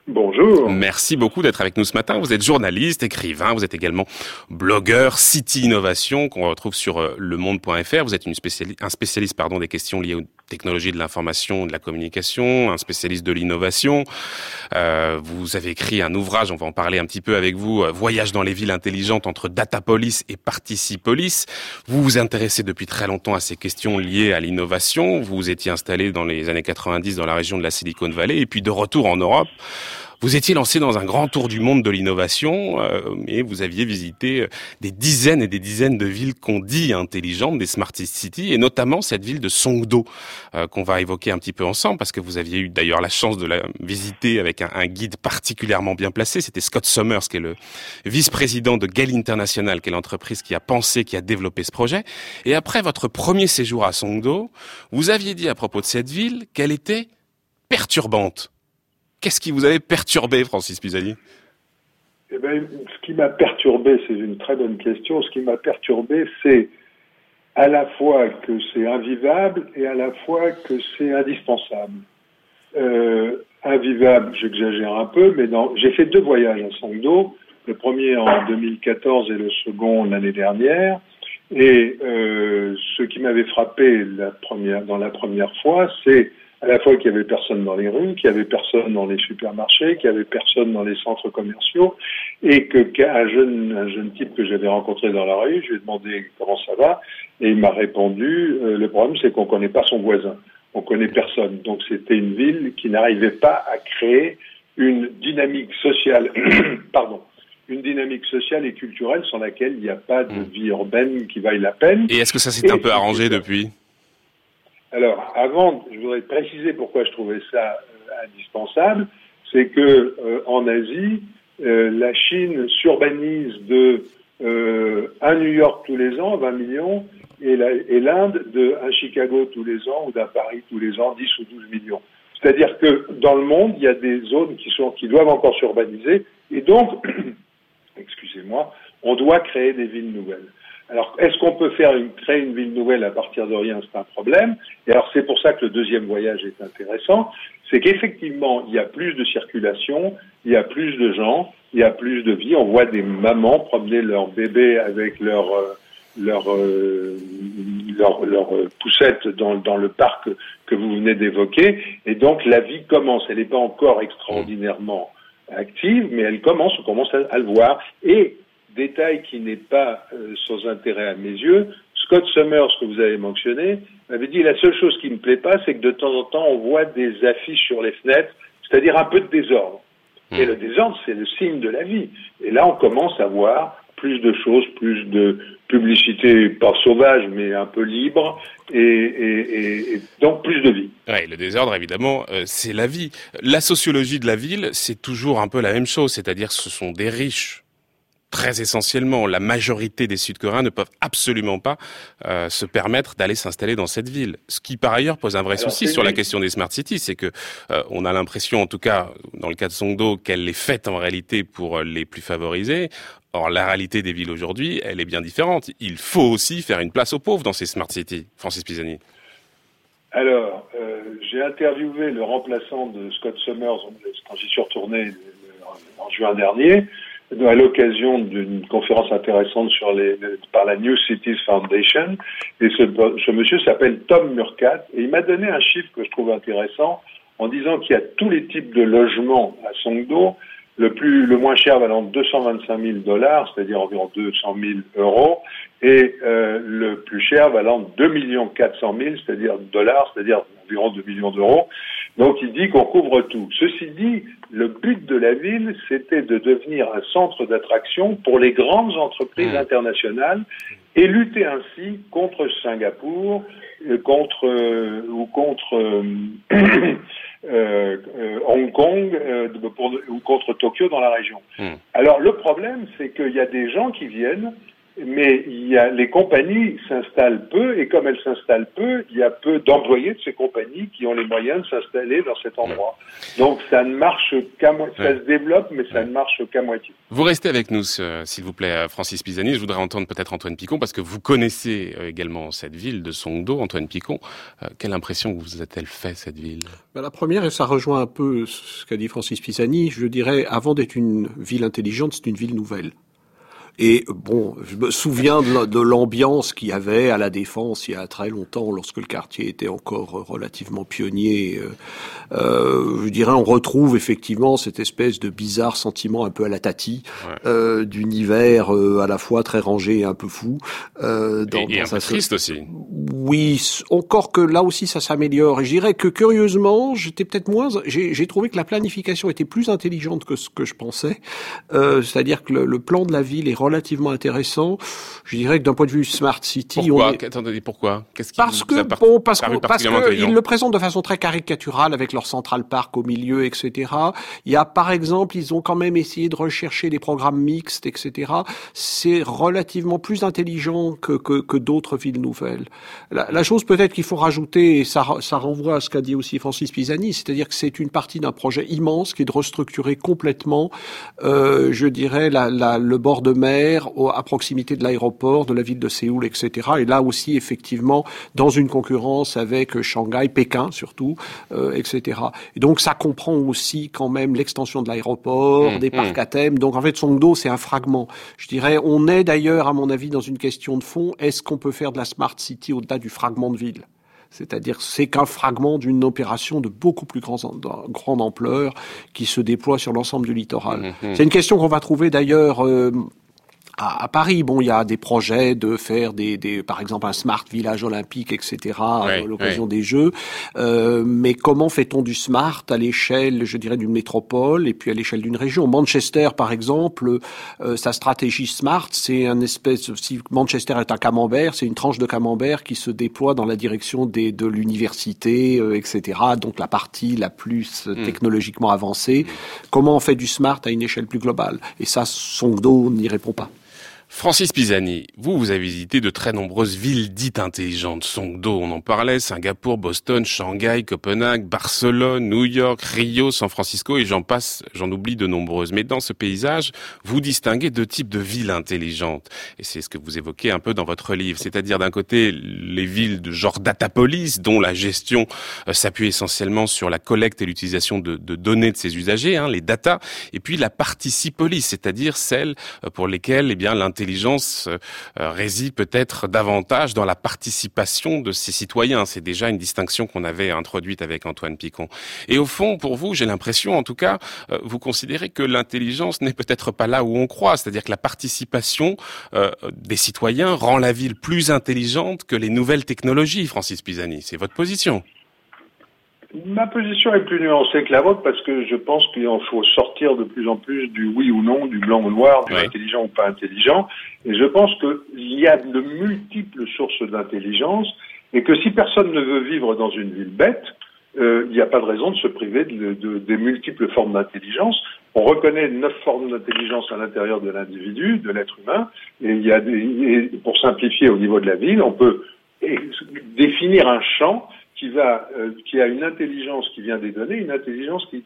Bonjour. Merci beaucoup d'être avec nous ce matin. Vous êtes journaliste, écrivain, vous êtes également blogueur, City Innovation qu'on retrouve sur euh, lemonde.fr. Vous êtes un spécialiste pardon, des questions liées aux technologies de l'information, de la communication, un spécialiste de l'innovation. Euh, vous avez écrit un ouvrage, on va en parler un petit peu avec vous, euh, Voyage dans les villes intelligentes entre Datapolis et Participolis. Vous vous intéressez depuis très longtemps à ces questions liées à l'innovation. Vous vous étiez installé dans les années 90 dans la région de la Silicon Valley et puis de retour en Europe. Vous étiez lancé dans un grand tour du monde de l'innovation euh, et vous aviez visité euh, des dizaines et des dizaines de villes qu'on dit intelligentes, des smart cities, et notamment cette ville de Songdo euh, qu'on va évoquer un petit peu ensemble parce que vous aviez eu d'ailleurs la chance de la visiter avec un, un guide particulièrement bien placé. C'était Scott Summers qui est le vice-président de Gale International, qui est l'entreprise qui a pensé, qui a développé ce projet. Et après votre premier séjour à Songdo, vous aviez dit à propos de cette ville qu'elle était perturbante. Qu'est-ce qui vous avait perturbé, Francis Pisani? Eh ben, Ce qui m'a perturbé, c'est une très bonne question. Ce qui m'a perturbé, c'est à la fois que c'est invivable et à la fois que c'est indispensable. Euh, invivable, j'exagère un peu, mais j'ai fait deux voyages à Sangdo, le premier en 2014 et le second l'année dernière. Et euh, ce qui m'avait frappé la première, dans la première fois, c'est à la fois qu'il y avait personne dans les rues, qu'il y avait personne dans les supermarchés, qu'il y avait personne dans les centres commerciaux, et que qu'un jeune, un jeune type que j'avais rencontré dans la rue, je lui ai demandé comment ça va, et il m'a répondu euh, le problème c'est qu'on connaît pas son voisin, on connaît personne. Donc c'était une ville qui n'arrivait pas à créer une dynamique sociale, pardon, une dynamique sociale et culturelle sans laquelle il n'y a pas de mmh. vie urbaine qui vaille la peine. Et est-ce que ça s'est un peu arrangé depuis? Alors, avant, je voudrais préciser pourquoi je trouvais ça euh, indispensable. c'est que en Asie, la Chine s'urbanise de un New York tous les ans, 20 millions, et l'Inde de un Chicago tous les ans ou d'un Paris tous les ans, 10 ou 12 millions. C'est-à-dire que dans le monde, il y a des zones qui, sont, qui doivent encore s'urbaniser, et donc, excusez-moi, on doit créer des villes nouvelles. Alors, est-ce qu'on peut faire une, créer une ville nouvelle à partir de rien? C'est un problème. Et alors, c'est pour ça que le deuxième voyage est intéressant. C'est qu'effectivement, il y a plus de circulation, il y a plus de gens, il y a plus de vie. On voit des mamans promener leurs bébés avec leur euh, leur, euh, leur, leur poussette dans, dans le parc que vous venez d'évoquer. Et donc la vie commence. Elle n'est pas encore extraordinairement active, mais elle commence, on commence à, le voir. Et détail qui n'est pas euh, sans intérêt à mes yeux, Scott Summers, que vous avez mentionné, m'avait dit la seule chose qui me plaît pas, c'est que de temps en temps, on voit des affiches sur les fenêtres, c'est-à-dire un peu de désordre. Et le désordre, c'est le signe de la vie. Et là, on commence à voir plus de choses, plus de publicité, pas sauvage, mais un peu libre, et, donc plus de vie. Oui, le désordre, évidemment, euh, c'est la vie. La sociologie de la ville, c'est toujours un peu la même chose, c'est-à-dire ce sont des riches très essentiellement, la majorité des Sud-Coréens ne peuvent absolument pas euh, se permettre d'aller s'installer dans cette ville. Ce qui, par ailleurs, pose un vrai souci sur la question des smart cities, c'est que euh, on a l'impression, en tout cas dans le cas de Songdo, qu'elle est faite en réalité pour les plus favorisés. Or, la réalité des villes aujourd'hui, elle est bien différente. Il faut aussi faire une place aux pauvres dans ces smart cities. Francis Pisani. Alors, euh, j'ai interviewé le remplaçant de Scott Summers quand j'y suis retourné en juin dernier à l'occasion d'une conférence intéressante sur les, par la New Cities Foundation. Et ce, ce monsieur s'appelle Tom Murcat et il m'a donné un chiffre que je trouve intéressant en disant qu'il y a tous les types de logements à Songdo, le plus, le moins cher valant 225 000 dollars, c'est-à-dire environ 200 000 euros, et euh, le plus cher valant 2 millions 400 000, c'est-à-dire dollars, c'est-à-dire environ 2 millions d'euros. Donc il dit qu'on couvre tout. Ceci dit, le but de la ville, c'était de devenir un centre d'attraction pour les grandes entreprises mmh. internationales et lutter ainsi contre Singapour, euh, contre euh, ou contre euh, Hong Kong ou contre Tokyo dans la région. Mmh. Alors le problème, c'est qu'il y a des gens qui viennent mais il y a, les compagnies s'installent peu, et comme elles s'installent peu, il y a peu d'employés de ces compagnies qui ont les moyens de s'installer dans cet endroit. Donc ça ne marche qu'à moitié. Ça se développe, mais ça ne marche qu'à moitié. Vous restez avec nous, s'il vous plaît, Francis Pisani. Je voudrais entendre peut-être Antoine Picon, parce que vous connaissez euh, également cette ville de Songdo, Antoine Picon. Euh, quelle impression vous a-t-elle fait, cette ville? Ben, La première, et ça rejoint un peu ce qu'a dit Francis Pisani, je dirais, avant d'être une ville intelligente, c'est une ville nouvelle. Et bon, je me souviens de l'ambiance qu'il y avait à la Défense il y a très longtemps, lorsque le quartier était encore relativement pionnier. Euh, euh je dirais, on retrouve effectivement cette espèce de bizarre sentiment un peu à la Tati, euh, d'univers euh, à la fois très rangé et un peu fou. Euh, dans, et, un peu triste aussi. Oui, encore que là aussi ça s'améliore. Et je dirais que curieusement, j'étais peut-être moins. J'ai trouvé que la planification était plus intelligente que ce que je pensais. Euh, C'est-à-dire que le, le plan de la ville est relativement intéressant. Je dirais que d'un point de vue smart city, pourquoi on est... Attendez, pourquoi? Parce que bon, parce que parce qu'ils le présentent de façon très caricaturale avec leur Central Park au milieu, etc. Il y a par exemple, ils ont quand même essayé de rechercher des programmes mixtes, etc. C'est relativement plus intelligent que que, que d'autres villes nouvelles. La, la chose peut-être qu'il faut rajouter, et ça ça renvoie à ce qu'a dit aussi Francis Pisani, c'est-à-dire que c'est une partie d'un projet immense qui est de restructurer complètement, euh, je dirais, la, la, le bord de mer à proximité de l'aéroport, de la ville de Séoul, etc. Et là aussi, effectivement, dans une concurrence avec Shanghai, Pékin surtout, euh, etc. Et donc ça comprend aussi quand même l'extension de l'aéroport, mmh, des parcs mmh. à thème. Donc en fait, Songdo, c'est un fragment. Je dirais, on est d'ailleurs, à mon avis, dans une question de fond. Est-ce qu'on peut faire de la smart city au-delà du fragment de ville? C'est-à-dire c'est qu'un fragment d'une opération de beaucoup plus grande ampleur qui se déploie sur l'ensemble du littoral. Mmh, c'est une question qu'on va trouver d'ailleurs euh, à, Paris. Bon, il y a des projets de faire des, des par exemple un smart village olympique, etc. à l'occasion des Jeux. Euh, mais comment fait-on du smart à l'échelle, je dirais, d'une métropole et puis à l'échelle d'une région? Manchester, par exemple, euh, sa stratégie smart, c'est un espèce. Si Manchester est un camembert, c'est une tranche de camembert qui se déploie dans la direction des, de l'université, euh, etc. Donc la partie la plus hmm. technologiquement avancée. Comment on fait du smart à une échelle plus globale? Et ça, Songdo n'y répond pas. Francis Pisani, vous, vous avez visité de très nombreuses villes dites intelligentes. Songdo, on en parlait, Singapour, Boston, Shanghai, Copenhague, Barcelone, New York, Rio, San Francisco et j'en passe, j'en oublie de nombreuses. Mais dans ce paysage, vous distinguez deux types de villes intelligentes. Et c'est ce que vous évoquez un peu dans votre livre. C'est-à-dire d'un côté, les villes de genre Datapolis, dont la gestion euh, s'appuie essentiellement sur la collecte et l'utilisation de, données de ses usagers, hein, les data. Et puis la participolis, c'est-à-dire celles euh, pour lesquelles, eh bien, l'intelligence l'intelligence euh, réside peut-être davantage dans la participation de ses citoyens. C'est déjà une distinction qu'on avait introduite avec Antoine Picon. Et au fond, pour vous, j'ai l'impression, en tout cas, euh, vous considérez que l'intelligence n'est peut-être pas là où on croit, c'est-à-dire que la participation euh, des citoyens rend la ville plus intelligente que les nouvelles technologies, Francis Pisani. C'est votre position. Ma position est plus nuancée que la vôtre parce que je pense qu'il faut sortir de plus en plus du oui ou non, du blanc ou noir, du intelligent ou pas intelligent. Et je pense qu'il y a de multiples sources d'intelligence et que si personne ne veut vivre dans une ville bête, euh, il n'y a pas de raison de se priver de, des multiples formes d'intelligence. On reconnaît neuf formes d'intelligence à l'intérieur de l'individu, de l'être humain, et il y a des, pour simplifier au niveau de la ville, on peut définir un champ euh, qui a une intelligence qui vient des données, une intelligence qui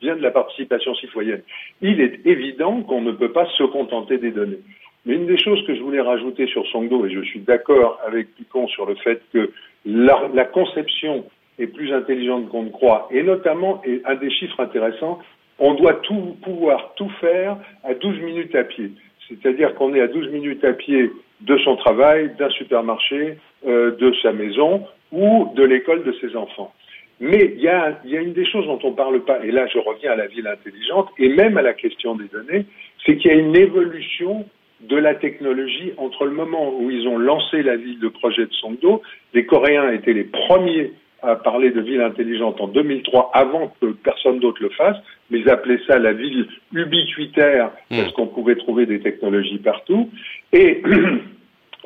vient de la participation citoyenne. Il est évident qu'on ne peut pas se contenter des données. Mais une des choses que je voulais rajouter sur Songdo, et je suis d'accord avec Picon sur le fait que la, la conception est plus intelligente qu'on ne croit, et notamment, et un des chiffres intéressants, on doit tout, pouvoir tout faire à 12 minutes à pied. C'est-à-dire qu'on est à 12 minutes à pied de son travail, d'un supermarché, euh, de sa maison ou de l'école de ses enfants. Mais il y a, y a, une des choses dont on ne parle pas, et là je reviens à la ville intelligente, et même à la question des données, c'est qu'il y a une évolution de la technologie entre le moment où ils ont lancé la ville de projet de Songdo, les Coréens étaient les premiers à parler de ville intelligente en 2003 avant que personne d'autre le fasse, mais ils appelaient ça la ville ubiquitaire parce hmm. qu'on pouvait trouver des technologies partout. Et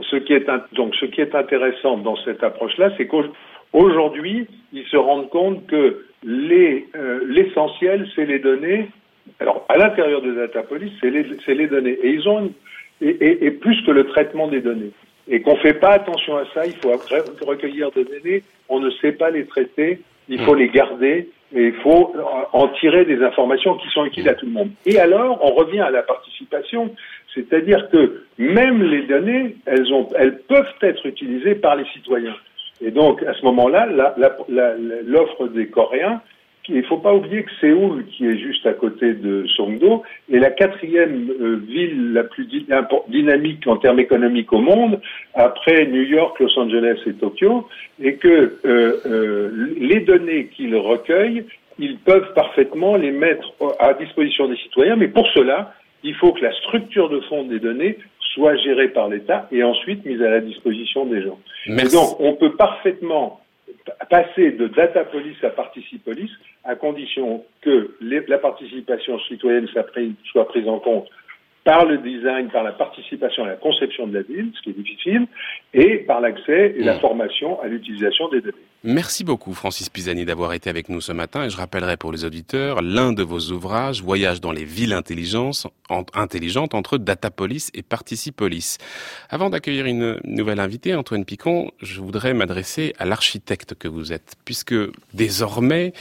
ce qui est donc ce qui est intéressant dans cette approche-là, c'est qu'aujourd'hui, ils se rendent compte que euh, l'essentiel, c'est les données. Alors, à l'intérieur de Datapolis, c'est les, les, données. Et ils ont et, et, plus que le traitement des données. Et qu'on ne fait pas attention à ça, il faut recueillir des données, on ne sait pas les traiter, il faut hmm. les garder, et il faut en tirer des informations qui sont utiles à tout le monde. Et alors, on revient à la participation. C'est-à-dire que même les données, elles, ont, elles peuvent être utilisées par les citoyens. Et donc, à ce moment-là, l'offre des Coréens, il ne faut pas oublier que Séoul, qui est juste à côté de Songdo, est la quatrième euh, ville la plus dynamique en termes économiques au monde, après New York, Los Angeles et Tokyo, et que euh, euh, les données qu'ils recueillent, ils peuvent parfaitement les mettre à disposition des citoyens, mais pour cela, il faut que la structure de fond des données soit gérée par l'État et ensuite mise à la disposition des gens. Mais donc, on peut parfaitement passer de data police à participolis à condition que la participation citoyenne soit prise en compte par le design, par la participation à la conception de la ville, ce qui est difficile, et par l'accès et la hmm. formation à l'utilisation des données. Merci beaucoup Francis Pisani d'avoir été avec nous ce matin et je rappellerai pour les auditeurs l'un de vos ouvrages, Voyage dans les villes intelligentes entre Datapolis et Participolis. Avant d'accueillir une nouvelle invitée, Antoine Picon, je voudrais m'adresser à l'architecte que vous êtes, puisque désormais,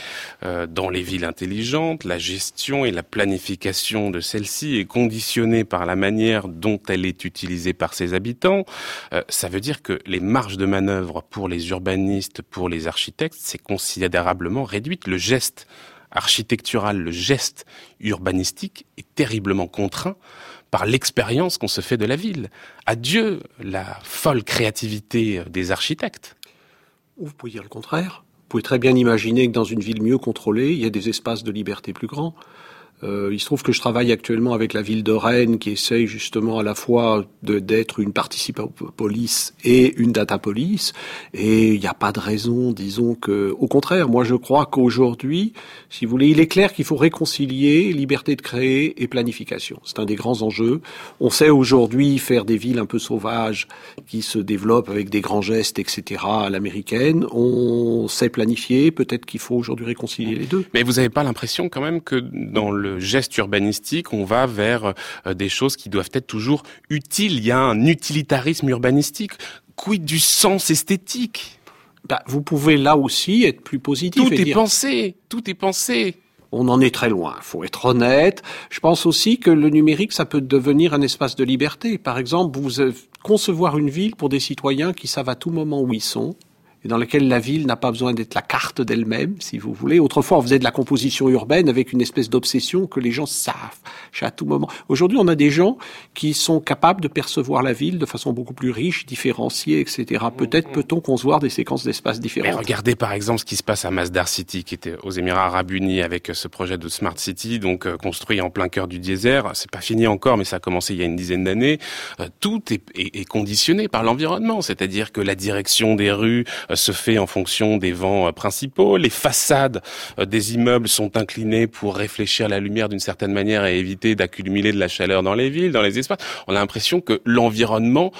euh, dans les villes intelligentes, la gestion et la planification de celle-ci est conditionnée par la manière dont elle est utilisée par ses habitants. Euh, ça veut dire que les marges de manœuvre pour les urbanistes, pour les architectes, c'est considérablement réduite. Le geste architectural, le geste urbanistique est terriblement contraint par l'expérience qu'on se fait de la ville. Adieu la folle créativité des architectes. Vous pouvez dire le contraire. Vous pouvez très bien imaginer que dans une ville mieux contrôlée, il y a des espaces de liberté plus grands. Euh, il se trouve que je travaille actuellement avec la ville de Rennes qui essaye justement à la fois d'être une police et une data police. Et il n'y a pas de raison, disons que, au contraire, moi je crois qu'aujourd'hui, si vous voulez, il est clair qu'il faut réconcilier liberté de créer et planification. C'est un des grands enjeux. On sait aujourd'hui faire des villes un peu sauvages qui se développent avec des grands gestes, etc. à l'américaine. On sait planifier. Peut-être qu'il faut aujourd'hui réconcilier les deux. Mais vous n'avez pas l'impression quand même que dans le geste urbanistique, on va vers euh, des choses qui doivent être toujours utiles. Il y a un utilitarisme urbanistique. Quid du sens esthétique? Bah, Vous pouvez là aussi être plus positif. Tout est pensé, tout est pensé. On en est très loin, faut être honnête. Je pense aussi que le numérique, ça peut devenir un espace de liberté. Par exemple, vous euh, concevoir une ville pour des citoyens qui savent à tout moment où ils sont, et dans lequel la ville n'a pas besoin d'être la carte d'elle-même, si vous voulez. Autrefois, on faisait de la composition urbaine avec une espèce d'obsession que les gens savent à tout moment. Aujourd'hui, on a des gens qui sont capables de percevoir la ville de façon beaucoup plus riche, différenciée, etc. Peut-être mm-hmm. peut-on concevoir des séquences d'espace différentes. Mais regardez par exemple ce qui se passe à Masdar City, qui était aux Émirats Arabes Unis avec ce projet de Smart City, donc euh, construit en plein cœur du désert. C'est pas fini encore, mais ça a commencé il y a une dizaine d'années. Euh, tout est, est, est conditionné par l'environnement, c'est-à-dire que la direction des rues euh, se fait en fonction des vents euh, principaux. Les façades euh, des immeubles sont inclinées pour réfléchir la lumière d'une certaine manière et éviter d'accumuler de la chaleur dans les villes, dans les espaces. On a l'impression que l'environnement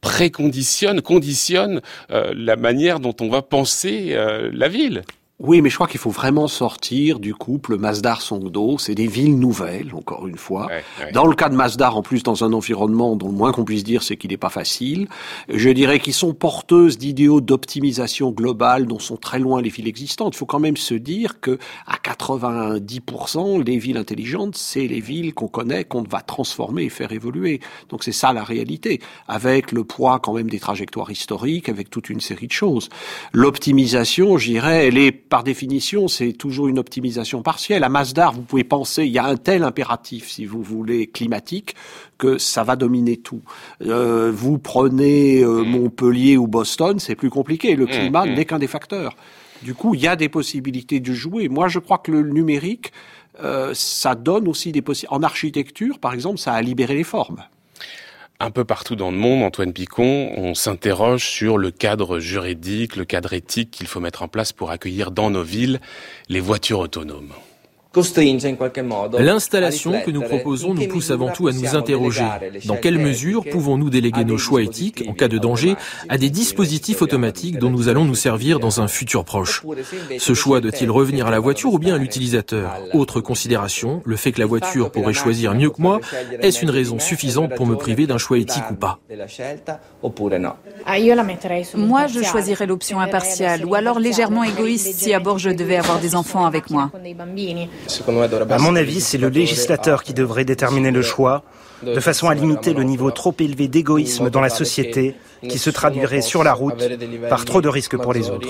préconditionne, conditionne la manière dont on va penser la ville. Oui, mais je crois qu'il faut vraiment sortir du couple Masdar-Songdo. C'est des villes nouvelles, encore une fois. Dans le cas de Masdar, en plus, dans un environnement dont le moins qu'on puisse dire, c'est qu'il n'est pas facile. Je dirais qu'ils sont porteuses d'idéaux d'optimisation globale dont sont très loin les villes existantes. Il faut quand même se dire que à 90%, les villes intelligentes, c'est les villes qu'on connaît, qu'on va transformer et faire évoluer. Donc c'est ça la réalité, avec le poids quand même des trajectoires historiques, avec toute une série de choses. L'optimisation, je dirais, elle est par définition, c'est toujours une optimisation partielle. À Masdar, vous pouvez penser, il y a un tel impératif, si vous voulez, climatique, que ça va dominer tout. Euh, vous prenez euh, mm. Montpellier ou Boston, c'est plus compliqué. Le mm, climat mm. n'est qu'un des facteurs. Du coup, il y a des possibilités de jouer. Moi, je crois que le numérique, euh, ça donne aussi des possibilités. En architecture, par exemple, ça a libéré les formes. Un peu partout dans le monde, Antoine Picon, on s'interroge sur le cadre juridique, le cadre éthique qu'il faut mettre en place pour accueillir dans nos villes les voitures autonomes. L'installation que nous proposons nous pousse avant tout à nous interroger. Dans quelle mesure pouvons-nous déléguer nos choix éthiques, en cas de danger, à des dispositifs automatiques dont nous allons nous servir dans un futur proche? Ce choix doit-il revenir à la voiture ou bien à l'utilisateur? Autre considération, le fait que la voiture pourrait choisir mieux que moi, est-ce une raison suffisante pour me priver d'un choix éthique ou pas? ah, Moi, je choisirais l'option impartiale ou alors légèrement égoïste si à bord je devais avoir des enfants avec moi. À mon avis, c'est le législateur qui devrait déterminer le choix, de façon à limiter le niveau trop élevé d'égoïsme dans la société, qui se traduirait sur la route par trop de risques pour les autres.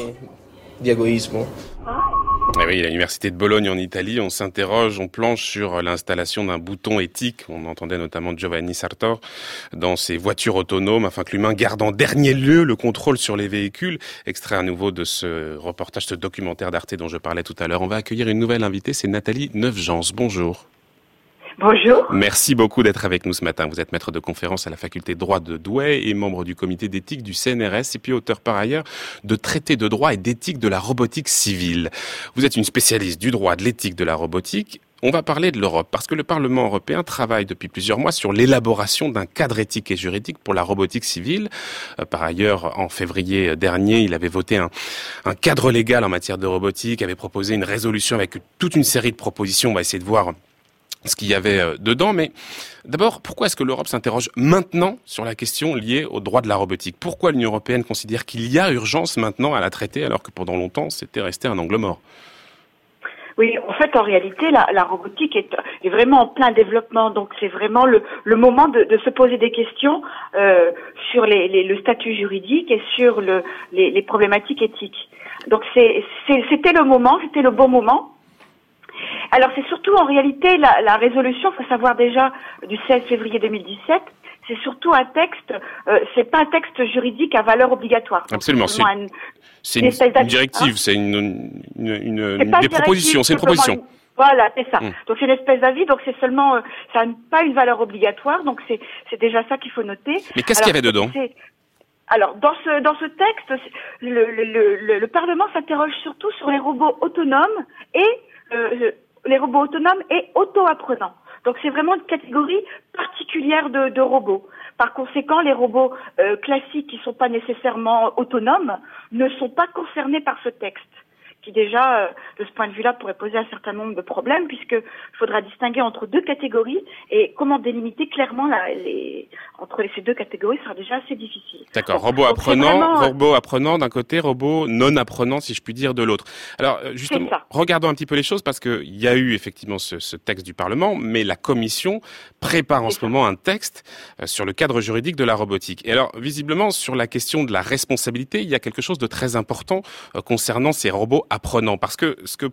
Eh oui, à l'université de Bologne en Italie, on s'interroge, on planche sur l'installation d'un bouton éthique. On entendait notamment Giovanni Sartor dans ses voitures autonomes, afin que l'humain garde en dernier lieu le contrôle sur les véhicules. Extrait à nouveau de ce reportage, ce documentaire d'Arte dont je parlais tout à l'heure. On va accueillir une nouvelle invitée, c'est Nathalie Neufjans. Bonjour. Bonjour. Merci beaucoup d'être avec nous ce matin. Vous êtes maître de conférence à la faculté de droit de Douai et membre du comité d'éthique du CNRS et puis auteur par ailleurs de traités de droit et d'éthique de la robotique civile. Vous êtes une spécialiste du droit, de l'éthique de la robotique. On va parler de l'Europe parce que le Parlement européen travaille depuis plusieurs mois sur l'élaboration d'un cadre éthique et juridique pour la robotique civile. Euh, par ailleurs, en février dernier, il avait voté un, un cadre légal en matière de robotique, avait proposé une résolution avec toute une série de propositions. On va essayer de voir ce qu'il y avait euh, dedans. Mais d'abord, pourquoi est-ce que l'Europe s'interroge maintenant sur la question liée au droit de la robotique? Pourquoi l'Union européenne considère qu'il y a urgence maintenant à la traiter alors que pendant longtemps c'était resté un angle mort? Oui, en fait, en réalité, la, robotique est, vraiment en plein développement, donc c'est vraiment le, moment de, se poser des questions euh, sur le statut juridique et sur les, problématiques éthiques. Donc c'était le moment, c'était le bon moment alors c'est surtout en réalité la, la résolution, il faut savoir déjà, du 16 février 2017, c'est surtout un texte, euh, c'est pas un texte juridique à valeur obligatoire. Absolument, c'est une, directive, c'est une, une, une, des propositions, c'est une proposition. Voilà, c'est ça. Donc c'est une espèce d'avis, donc c'est seulement, ça n'a pas une valeur obligatoire, donc c'est déjà ça qu'il faut noter. Mais qu'est-ce qu'il y avait dedans alors, dans ce, dans ce texte, le, le, le, Parlement s'interroge surtout sur les robots autonomes et euh, les robots autonomes et auto-apprenants. Donc, c'est vraiment une catégorie particulière de, de robots. Par conséquent, les robots euh, classiques qui ne sont pas nécessairement autonomes ne sont pas concernés par ce texte qui déjà, euh, de ce point de vue-là, pourrait poser un certain nombre de problèmes, puisqu'il faudra distinguer entre deux catégories, et comment délimiter clairement la, les, entre ces deux catégories sera déjà assez difficile. D'accord, robot apprenant, euh, robot apprenant d'un côté, robot non apprenant, si je puis dire, de l'autre. Alors, euh, justement, regardons un petit peu les choses, parce qu'il y a eu effectivement ce, ce, texte du Parlement, mais la Commission prépare en ce moment un texte sur le cadre juridique de la robotique. Et alors, visiblement, sur la question de la responsabilité, il y a quelque chose de très important concernant ces robots apprenant. Parce que ce que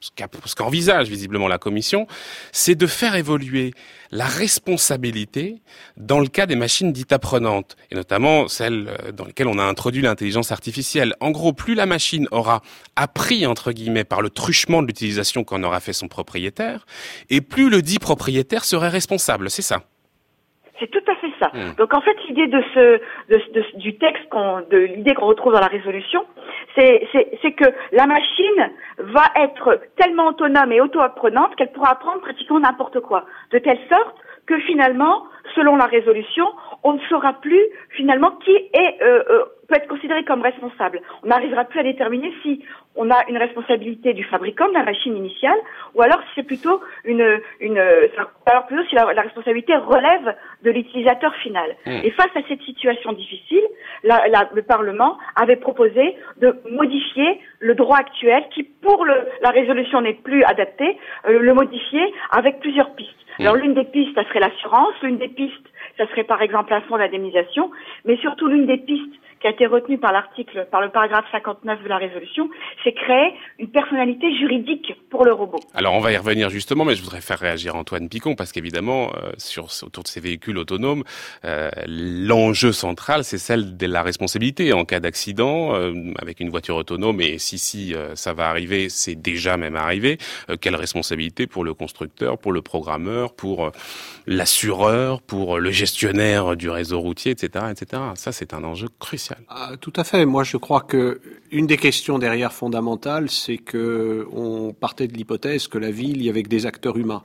ce qu'envisage visiblement la Commission, c'est de faire évoluer la responsabilité dans le cas des machines dites apprenantes, et notamment celles euh, dans lesquelles on a introduit l'intelligence artificielle. En gros, plus la machine aura appris, entre guillemets, par le truchement de l'utilisation qu'en aura fait son propriétaire, et plus le dit propriétaire serait responsable, c'est ça c'est tout à fait ça. Hmm. Donc en fait, l'idée de ce, de, du texte, de l'idée qu'on retrouve dans la résolution, c'est, c'est, que la machine va être tellement autonome et auto-apprenante qu'elle pourra apprendre pratiquement n'importe quoi, de telle sorte que finalement, selon la résolution, on ne saura plus finalement qui est euh, euh, peut être considéré comme responsable. On n'arrivera plus à déterminer si on a une responsabilité du fabricant de la machine initiale, ou alors si c'est plutôt une, une, alors plutôt si la, responsabilité relève de l'utilisateur final. Mmh. Et face à cette situation difficile, la, la, le Parlement avait proposé de modifier le droit actuel, qui pour le, la résolution n'est plus adapté, euh, le modifier avec plusieurs pistes. Mmh. Alors l'une des pistes, ça serait l'assurance, l'une des pistes, ça serait par exemple un fonds d'indemnisation, mais surtout l'une des pistes qui a été retenu par l'article, par le paragraphe 59 de la résolution, c'est créer une personnalité juridique pour le robot. Alors on va y revenir justement, mais je voudrais faire réagir Antoine Picon parce qu'évidemment, euh, autour de ces véhicules autonomes, euh, l'enjeu central, c'est celle de la responsabilité en cas d'accident euh, avec une voiture autonome. Et si si ça va arriver, c'est déjà même arrivé. quelle responsabilité pour le constructeur, pour le programmeur, pour l'assureur, pour le gestionnaire du réseau routier, etc., etc. Ça, c'est un enjeu crucial. Ah, tout à fait. Moi, je crois que une des questions derrière fondamentales, c'est que on partait de l'hypothèse que la ville, il y avait des acteurs humains.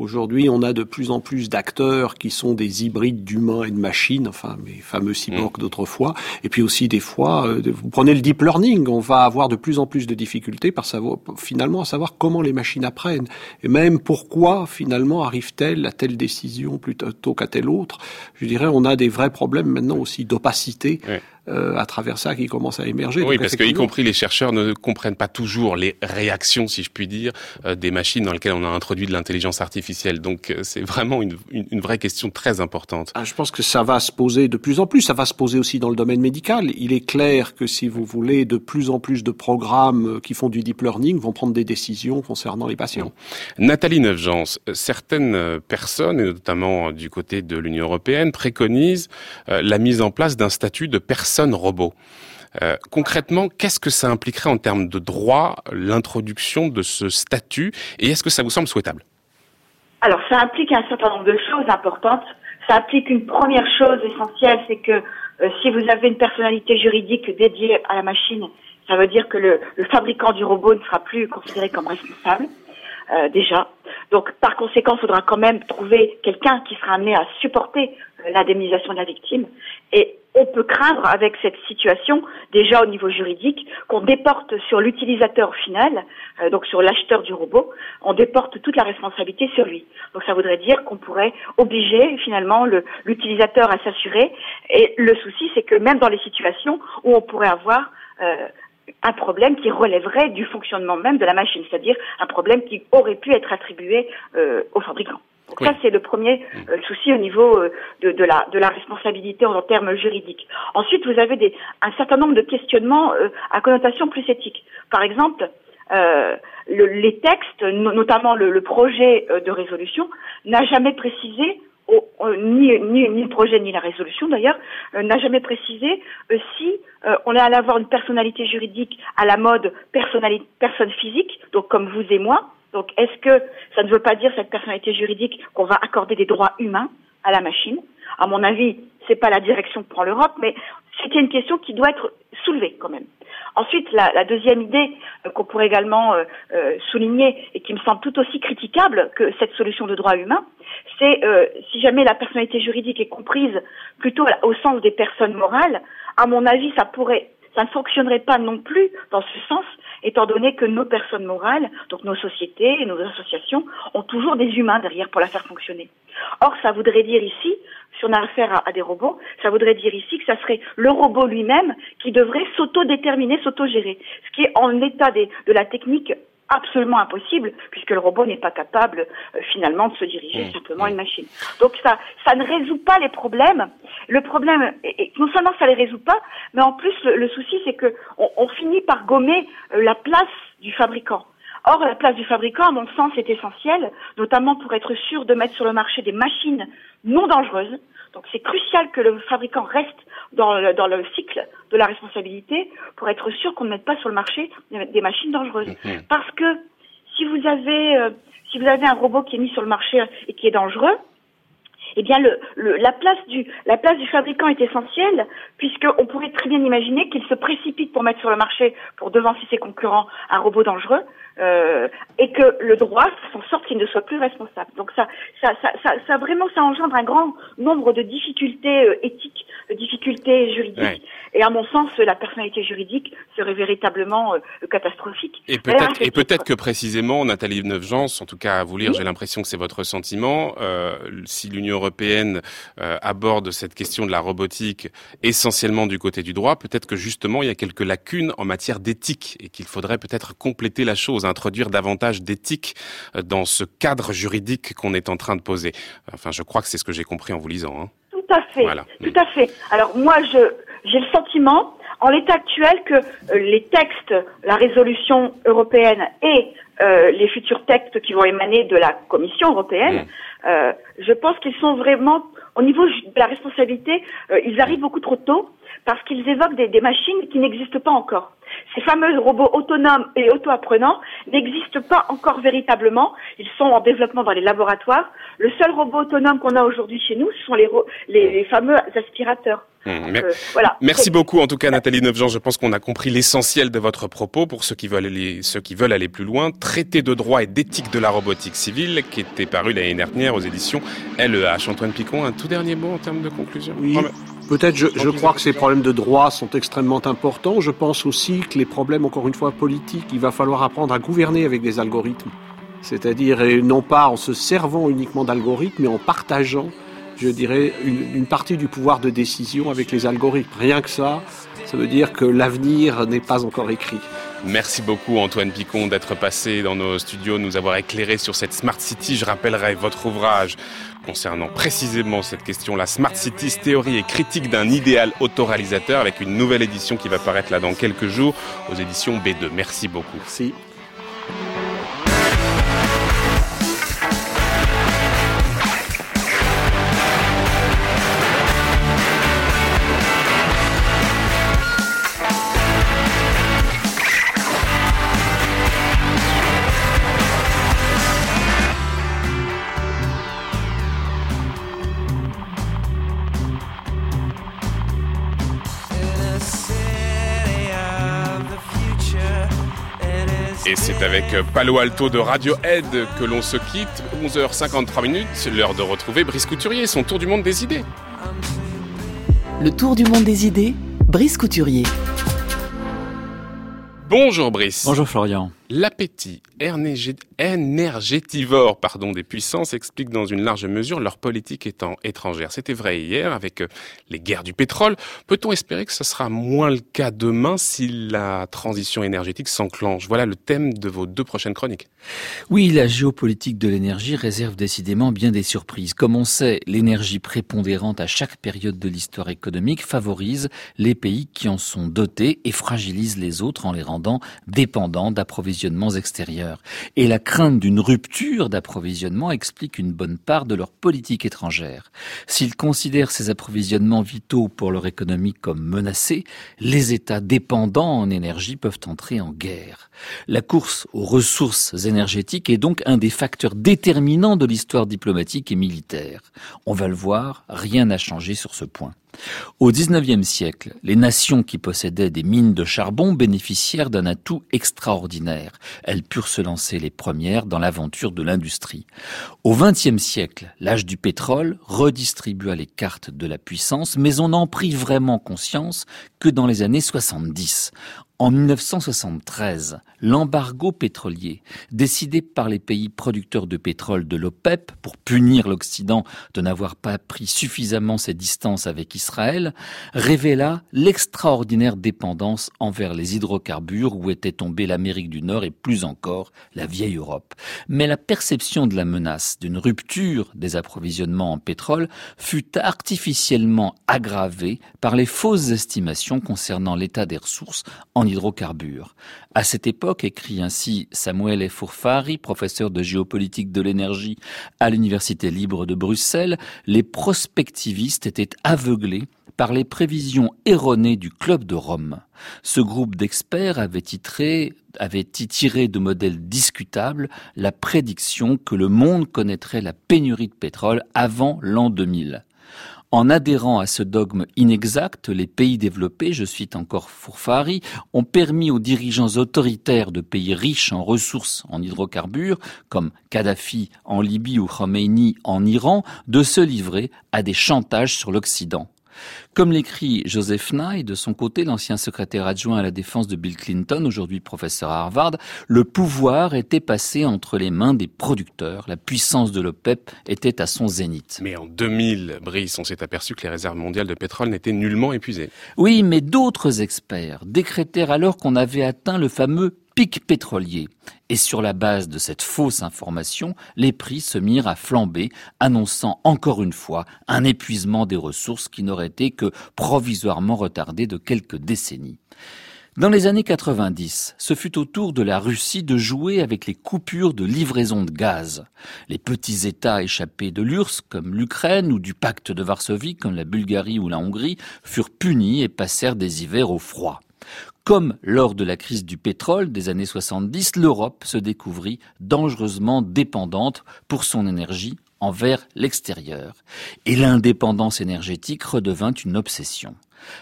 Aujourd'hui, on a de plus en plus d'acteurs qui sont des hybrides d'humains et de machines, enfin mes fameux cyborgs mm. d'autrefois. Et puis aussi des fois, euh, vous prenez le deep learning, on va avoir de plus en plus de difficultés par savoir, finalement à savoir comment les machines apprennent et même pourquoi finalement arrive-t-elle à telle décision plutôt qu'à telle autre? Je dirais, on a des vrais problèmes maintenant aussi d'opacité. Euh, à travers ça qui commence à émerger. Oui, parce qu'y compris les chercheurs ne comprennent pas toujours les réactions, si je puis dire, euh, des machines dans lesquelles on a introduit de l'intelligence artificielle. Donc euh, c'est vraiment une, une, vraie question très importante. Ah, je pense que ça va se poser de plus en plus. Ça va se poser aussi dans le domaine médical. Il est clair que si vous voulez, de plus en plus de programmes qui font du deep learning vont prendre des décisions concernant les patients. Nathalie Neufgence, certaines personnes, et notamment du côté de l'Union européenne, préconisent la mise en place d'un statut de personne robot. Euh, concrètement, qu'est-ce que ça impliquerait en termes de droit, l'introduction de ce statut, et est-ce que ça vous semble souhaitable? Alors, ça implique un certain nombre de choses importantes. Ça implique une première chose essentielle, c'est que euh, si vous avez une personnalité juridique dédiée à la machine, ça veut dire que le, fabricant du robot ne sera plus considéré comme responsable. Euh, déjà. Donc, par conséquent, il faudra quand même trouver quelqu'un qui sera amené à supporter l'indemnisation de la victime. Et on peut craindre avec cette situation, déjà au niveau juridique, qu'on déporte sur l'utilisateur final, euh, donc sur l'acheteur du robot, on déporte toute la responsabilité sur lui. Donc ça voudrait dire qu'on pourrait obliger finalement l'utilisateur à s'assurer. Et le souci, c'est que même dans les situations où on pourrait avoir euh, un problème qui relèverait du fonctionnement même de la machine, c'est-à-dire un problème qui aurait pu être attribué euh, au fabricant. Donc ça, c'est le premier euh, souci au niveau euh, de, de, la, de la responsabilité en, termes juridiques. Ensuite, vous avez des, un certain nombre de questionnements euh, à connotation plus éthique. Par exemple, le, les textes, notamment le, le projet de résolution, n'a jamais précisé ni, ni, ni, le projet ni la résolution d'ailleurs, n'a jamais précisé si on allait avoir une personnalité juridique à la mode personnalité, personne physique, donc comme vous et moi, Donc, est-ce que ça ne veut pas dire cette personnalité juridique qu'on va accorder des droits humains à la machine? À mon avis, c'est pas la direction que prend l'Europe, mais c'est une question qui doit être soulevée quand même. Ensuite, la, deuxième idée euh, qu'on pourrait également euh, euh, souligner et qui me semble tout aussi critiquable que cette solution de droit humain, c'est si jamais la personnalité juridique est comprise plutôt au sens des personnes morales, à mon avis, ça pourrait ça ne fonctionnerait pas non plus dans ce sens, étant donné que nos personnes morales, donc nos sociétés et nos associations, ont toujours des humains derrière pour la faire fonctionner. Or, ça voudrait dire ici, si on a affaire à, des robots, ça voudrait dire ici que ça serait le robot lui-même qui devrait s'auto-déterminer, s'auto-gérer, ce qui est en état de la technique absolument impossible puisque le robot n'est pas capable euh, finalement de se diriger mmh. simplement une machine. Donc ça, ça ne résout pas les problèmes. Le problème, non seulement ça les résout pas, mais en plus le, souci c'est que on, finit par gommer euh, la place du fabricant. Or, la place du fabricant, à mon sens, est essentielle, notamment pour être sûr de mettre sur le marché des machines non dangereuses. Donc, c'est crucial que le fabricant reste dans le, dans le cycle de la responsabilité pour être sûr qu'on ne mette pas sur le marché des machines dangereuses. Mhm. Parce que si vous avez euh, si vous avez un robot qui est mis sur le marché et qui est dangereux, eh bien le, la place du la place du fabricant est essentielle puisqu'on pourrait très bien imaginer qu'il se précipite pour mettre sur le marché pour devancer ses concurrents un robot dangereux euh, et que le droit s'en sorte qu'il ne soit plus responsable. Donc ça, ça, ça, ça, ça, vraiment, ça engendre un grand nombre de difficultés euh, éthiques, de difficultés juridiques. Et à mon sens, la personnalité juridique serait véritablement euh, catastrophique. Et peut-être, et peut-être que précisément, Nathalie Neufgence, en tout cas à vous lire, j'ai l'impression que c'est votre sentiment. Si l'Union européenne aborde cette question de la robotique essentiellement du côté du droit, peut-être que justement il y a quelques lacunes en matière d'éthique et qu'il faudrait peut-être compléter la chose introduire davantage d'éthique euh, dans ce cadre juridique qu'on est en train de poser. Enfin, je crois que c'est ce que j'ai compris en vous lisant. Hein. Tout à fait. Tout à fait. Alors moi, je j'ai le sentiment, en l'état actuel, que euh, les textes, la résolution européenne et euh, les futurs textes qui vont émaner de la Commission européenne, mmh. je pense qu'ils sont vraiment, au niveau de la responsabilité, ils arrivent beaucoup trop tôt parce qu'ils évoquent des machines qui n'existent pas encore. Ces fameux robots autonomes et auto-apprenants n'existent pas encore véritablement. Ils sont en développement dans les laboratoires. Le seul robot autonome qu'on a aujourd'hui chez nous, ce sont les, les, fameux aspirateurs. Mmh, euh, voilà. Merci beaucoup en tout cas Nathalie Neufjean. Je pense qu'on a compris l'essentiel de votre propos pour ceux qui veulent aller, ceux qui veulent aller plus loin. Traité de droit et d'éthique de la robotique civile qui était paru l'année dernière aux éditions LEH. Antoine Picon, un tout dernier mot en termes de conclusion? Oui. Peut-être, je, je crois que ces problèmes de droit sont extrêmement importants. Je pense aussi que les problèmes, encore une fois, politiques, il va falloir apprendre à gouverner avec des algorithmes. C'est-à-dire, non pas en se servant uniquement d'algorithmes, mais en partageant, je dirais, une, une, partie du pouvoir de décision avec les algorithmes. Rien que ça, ça veut dire que l'avenir n'est pas encore écrit. Merci beaucoup Antoine Picon d'être passé dans nos studios, nous avoir éclairé sur cette Smart City. Je rappellerai votre ouvrage concernant précisément cette question, la Smart Cities, théorie et critique d'un idéal autoréalisateur avec une nouvelle édition qui va paraître là dans quelques jours aux éditions B2. Merci beaucoup. Merci. Avec Palo Alto de Radiohead que l'on se quitte. 11h53 minutes, l'heure de retrouver Brice Couturier, son tour du monde des idées. Le tour du monde des idées, Brice Couturier. Bonjour Brice. Bonjour Florian. L'appétit énergétivore pardon, des puissances explique dans une large mesure leur politique étant étrangère. C'était vrai hier avec euh, les guerres du pétrole. Peut-on espérer que ce sera moins le cas demain si la transition énergétique s'enclenche? Voilà le thème de vos deux prochaines chroniques. Oui, la géopolitique de l'énergie réserve décidément bien des surprises. Comme on sait, l'énergie prépondérante à chaque période de l'histoire économique favorise les pays qui en sont dotés et fragilise les autres en les rendant dépendants d'approvisionnement extérieurs. Et la crainte d'une rupture d'approvisionnement explique une bonne part de leur politique étrangère. S'ils considèrent ces approvisionnements vitaux pour leur économie comme menacés, les États dépendants en énergie peuvent entrer en guerre. La course aux ressources énergétiques est donc un des facteurs déterminants de l'histoire diplomatique et militaire. On va le voir, rien n'a changé sur ce point. Au XIXe siècle, les nations qui possédaient des mines de charbon bénéficièrent d'un atout extraordinaire. Elles purent se lancer les premières dans l'aventure de l'industrie. Au XXe siècle, l'âge du pétrole redistribua les cartes de la puissance, mais on n'en prit vraiment conscience que dans les années 70. En 1973, l'embargo pétrolier, décidé par les pays producteurs de pétrole de l'OPEP pour punir l'Occident de n'avoir pas pris suffisamment ses distances avec Israël, révéla l'extraordinaire dépendance envers les hydrocarbures où était tombée l'Amérique du Nord et plus encore la vieille Europe. Mais la perception de la menace d'une rupture des approvisionnements en pétrole fut artificiellement aggravée par les fausses estimations concernant l'état des ressources en hydrocarbures. À cette époque, écrit ainsi Samuel Fourfari, professeur de géopolitique de l'énergie à l'Université libre de Bruxelles, les prospectivistes étaient aveuglés par les prévisions erronées du Club de Rome. Ce groupe d'experts avait avait tiré de modèles discutables la prédiction que le monde connaîtrait la pénurie de pétrole avant l'an 2000. En adhérant à ce dogme inexact, les pays développés, je cite encore Fourfari, ont permis aux dirigeants autoritaires de pays riches en ressources en hydrocarbures, comme Kadhafi en Libye ou Khomeini en Iran, de se livrer à des chantages sur l'Occident. Comme l'écrit Joseph Nye, de son côté, l'ancien secrétaire adjoint à la défense de Bill Clinton, aujourd'hui professeur à Harvard, le pouvoir était passé entre les mains des producteurs. La puissance de l'OPEP était à son zénith. Mais en 2000, Brice, on s'est aperçu que les réserves mondiales de pétrole n'étaient nullement épuisées. Oui, mais d'autres experts décrétèrent alors qu'on avait atteint le fameux pic pétrolier. Et sur la base de cette fausse information, les prix se mirent à flamber, annonçant encore une fois un épuisement des ressources qui n'aurait été que provisoirement retardé de quelques décennies. Dans les années 90, ce fut au tour de la Russie de jouer avec les coupures de livraison de gaz. Les petits États échappés de l'URSS, comme l'Ukraine, ou du pacte de Varsovie, comme la Bulgarie ou la Hongrie, furent punis et passèrent des hivers au froid. Comme lors de la crise du pétrole des années 70, l'Europe se découvrit dangereusement dépendante pour son énergie envers l'extérieur. Et l'indépendance énergétique redevint une obsession.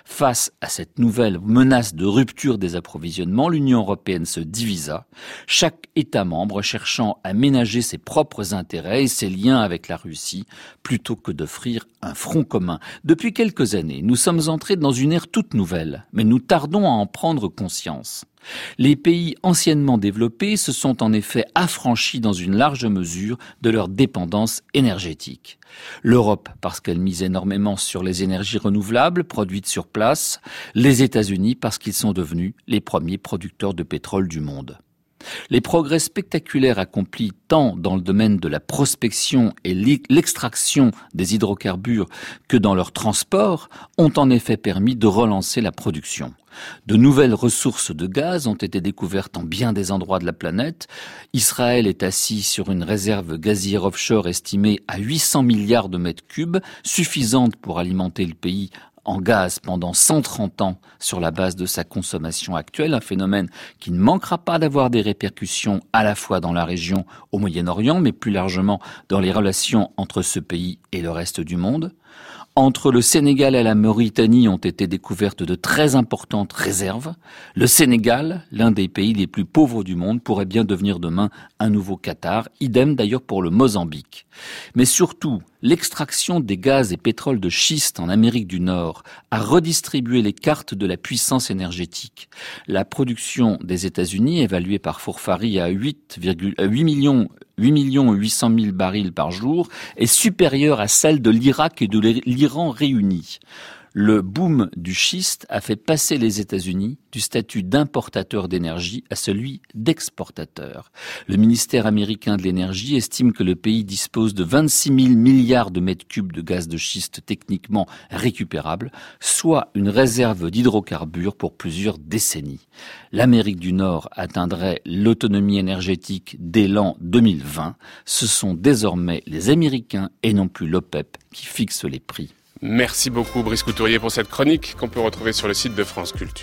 Face à cette nouvelle menace de rupture des approvisionnements, l'Union européenne se divisa, chaque État membre cherchant à ménager ses propres intérêts et ses liens avec la Russie, plutôt que d'offrir un front commun. Depuis quelques années, nous sommes entrés dans une ère toute nouvelle, mais nous tardons à en prendre conscience. Les pays anciennement développés se sont en effet affranchis dans une large mesure de leur dépendance énergétique. L'Europe parce qu'elle mise énormément sur les énergies renouvelables produites sur place, les États-Unis parce qu'ils sont devenus les premiers producteurs de pétrole du monde. Les progrès spectaculaires accomplis tant dans le domaine de la prospection et l'extraction des hydrocarbures que dans leur transport ont en effet permis de relancer la production. De nouvelles ressources de gaz ont été découvertes en bien des endroits de la planète. Israël est assis sur une réserve gazière offshore estimée à 800 milliards de mètres cubes, suffisante pour alimenter le pays en gaz pendant 130 ans sur la base de sa consommation actuelle, un phénomène qui ne manquera pas d'avoir des répercussions à la fois dans la région au Moyen-Orient, mais plus largement dans les relations entre ce pays et le reste du monde. Entre le Sénégal et la Mauritanie ont été découvertes de très importantes réserves. Le Sénégal, l'un des pays les plus pauvres du monde, pourrait bien devenir demain un nouveau Qatar, idem d'ailleurs pour le Mozambique. Mais surtout, l'extraction des gaz et pétroles de schiste en Amérique du Nord a redistribué les cartes de la puissance énergétique. La production des États-Unis, évaluée par Fourfari à 8,8 millions 8 millions 800 000 barils par jour, est supérieure à celle de l'Irak et de l'Iran réunis. Le boom du schiste a fait passer les États-Unis du statut d'importateur d'énergie à celui d'exportateur. Le ministère américain de l'énergie estime que le pays dispose de 26 000 milliards de mètres cubes de gaz de schiste techniquement récupérable, soit une réserve d'hydrocarbures pour plusieurs décennies. L'Amérique du Nord atteindrait l'autonomie énergétique dès l'an 2020. Ce sont désormais les Américains et non plus l'OPEP qui fixent les prix. Merci beaucoup Brice Couturier pour cette chronique qu'on peut retrouver sur le site de France Culture.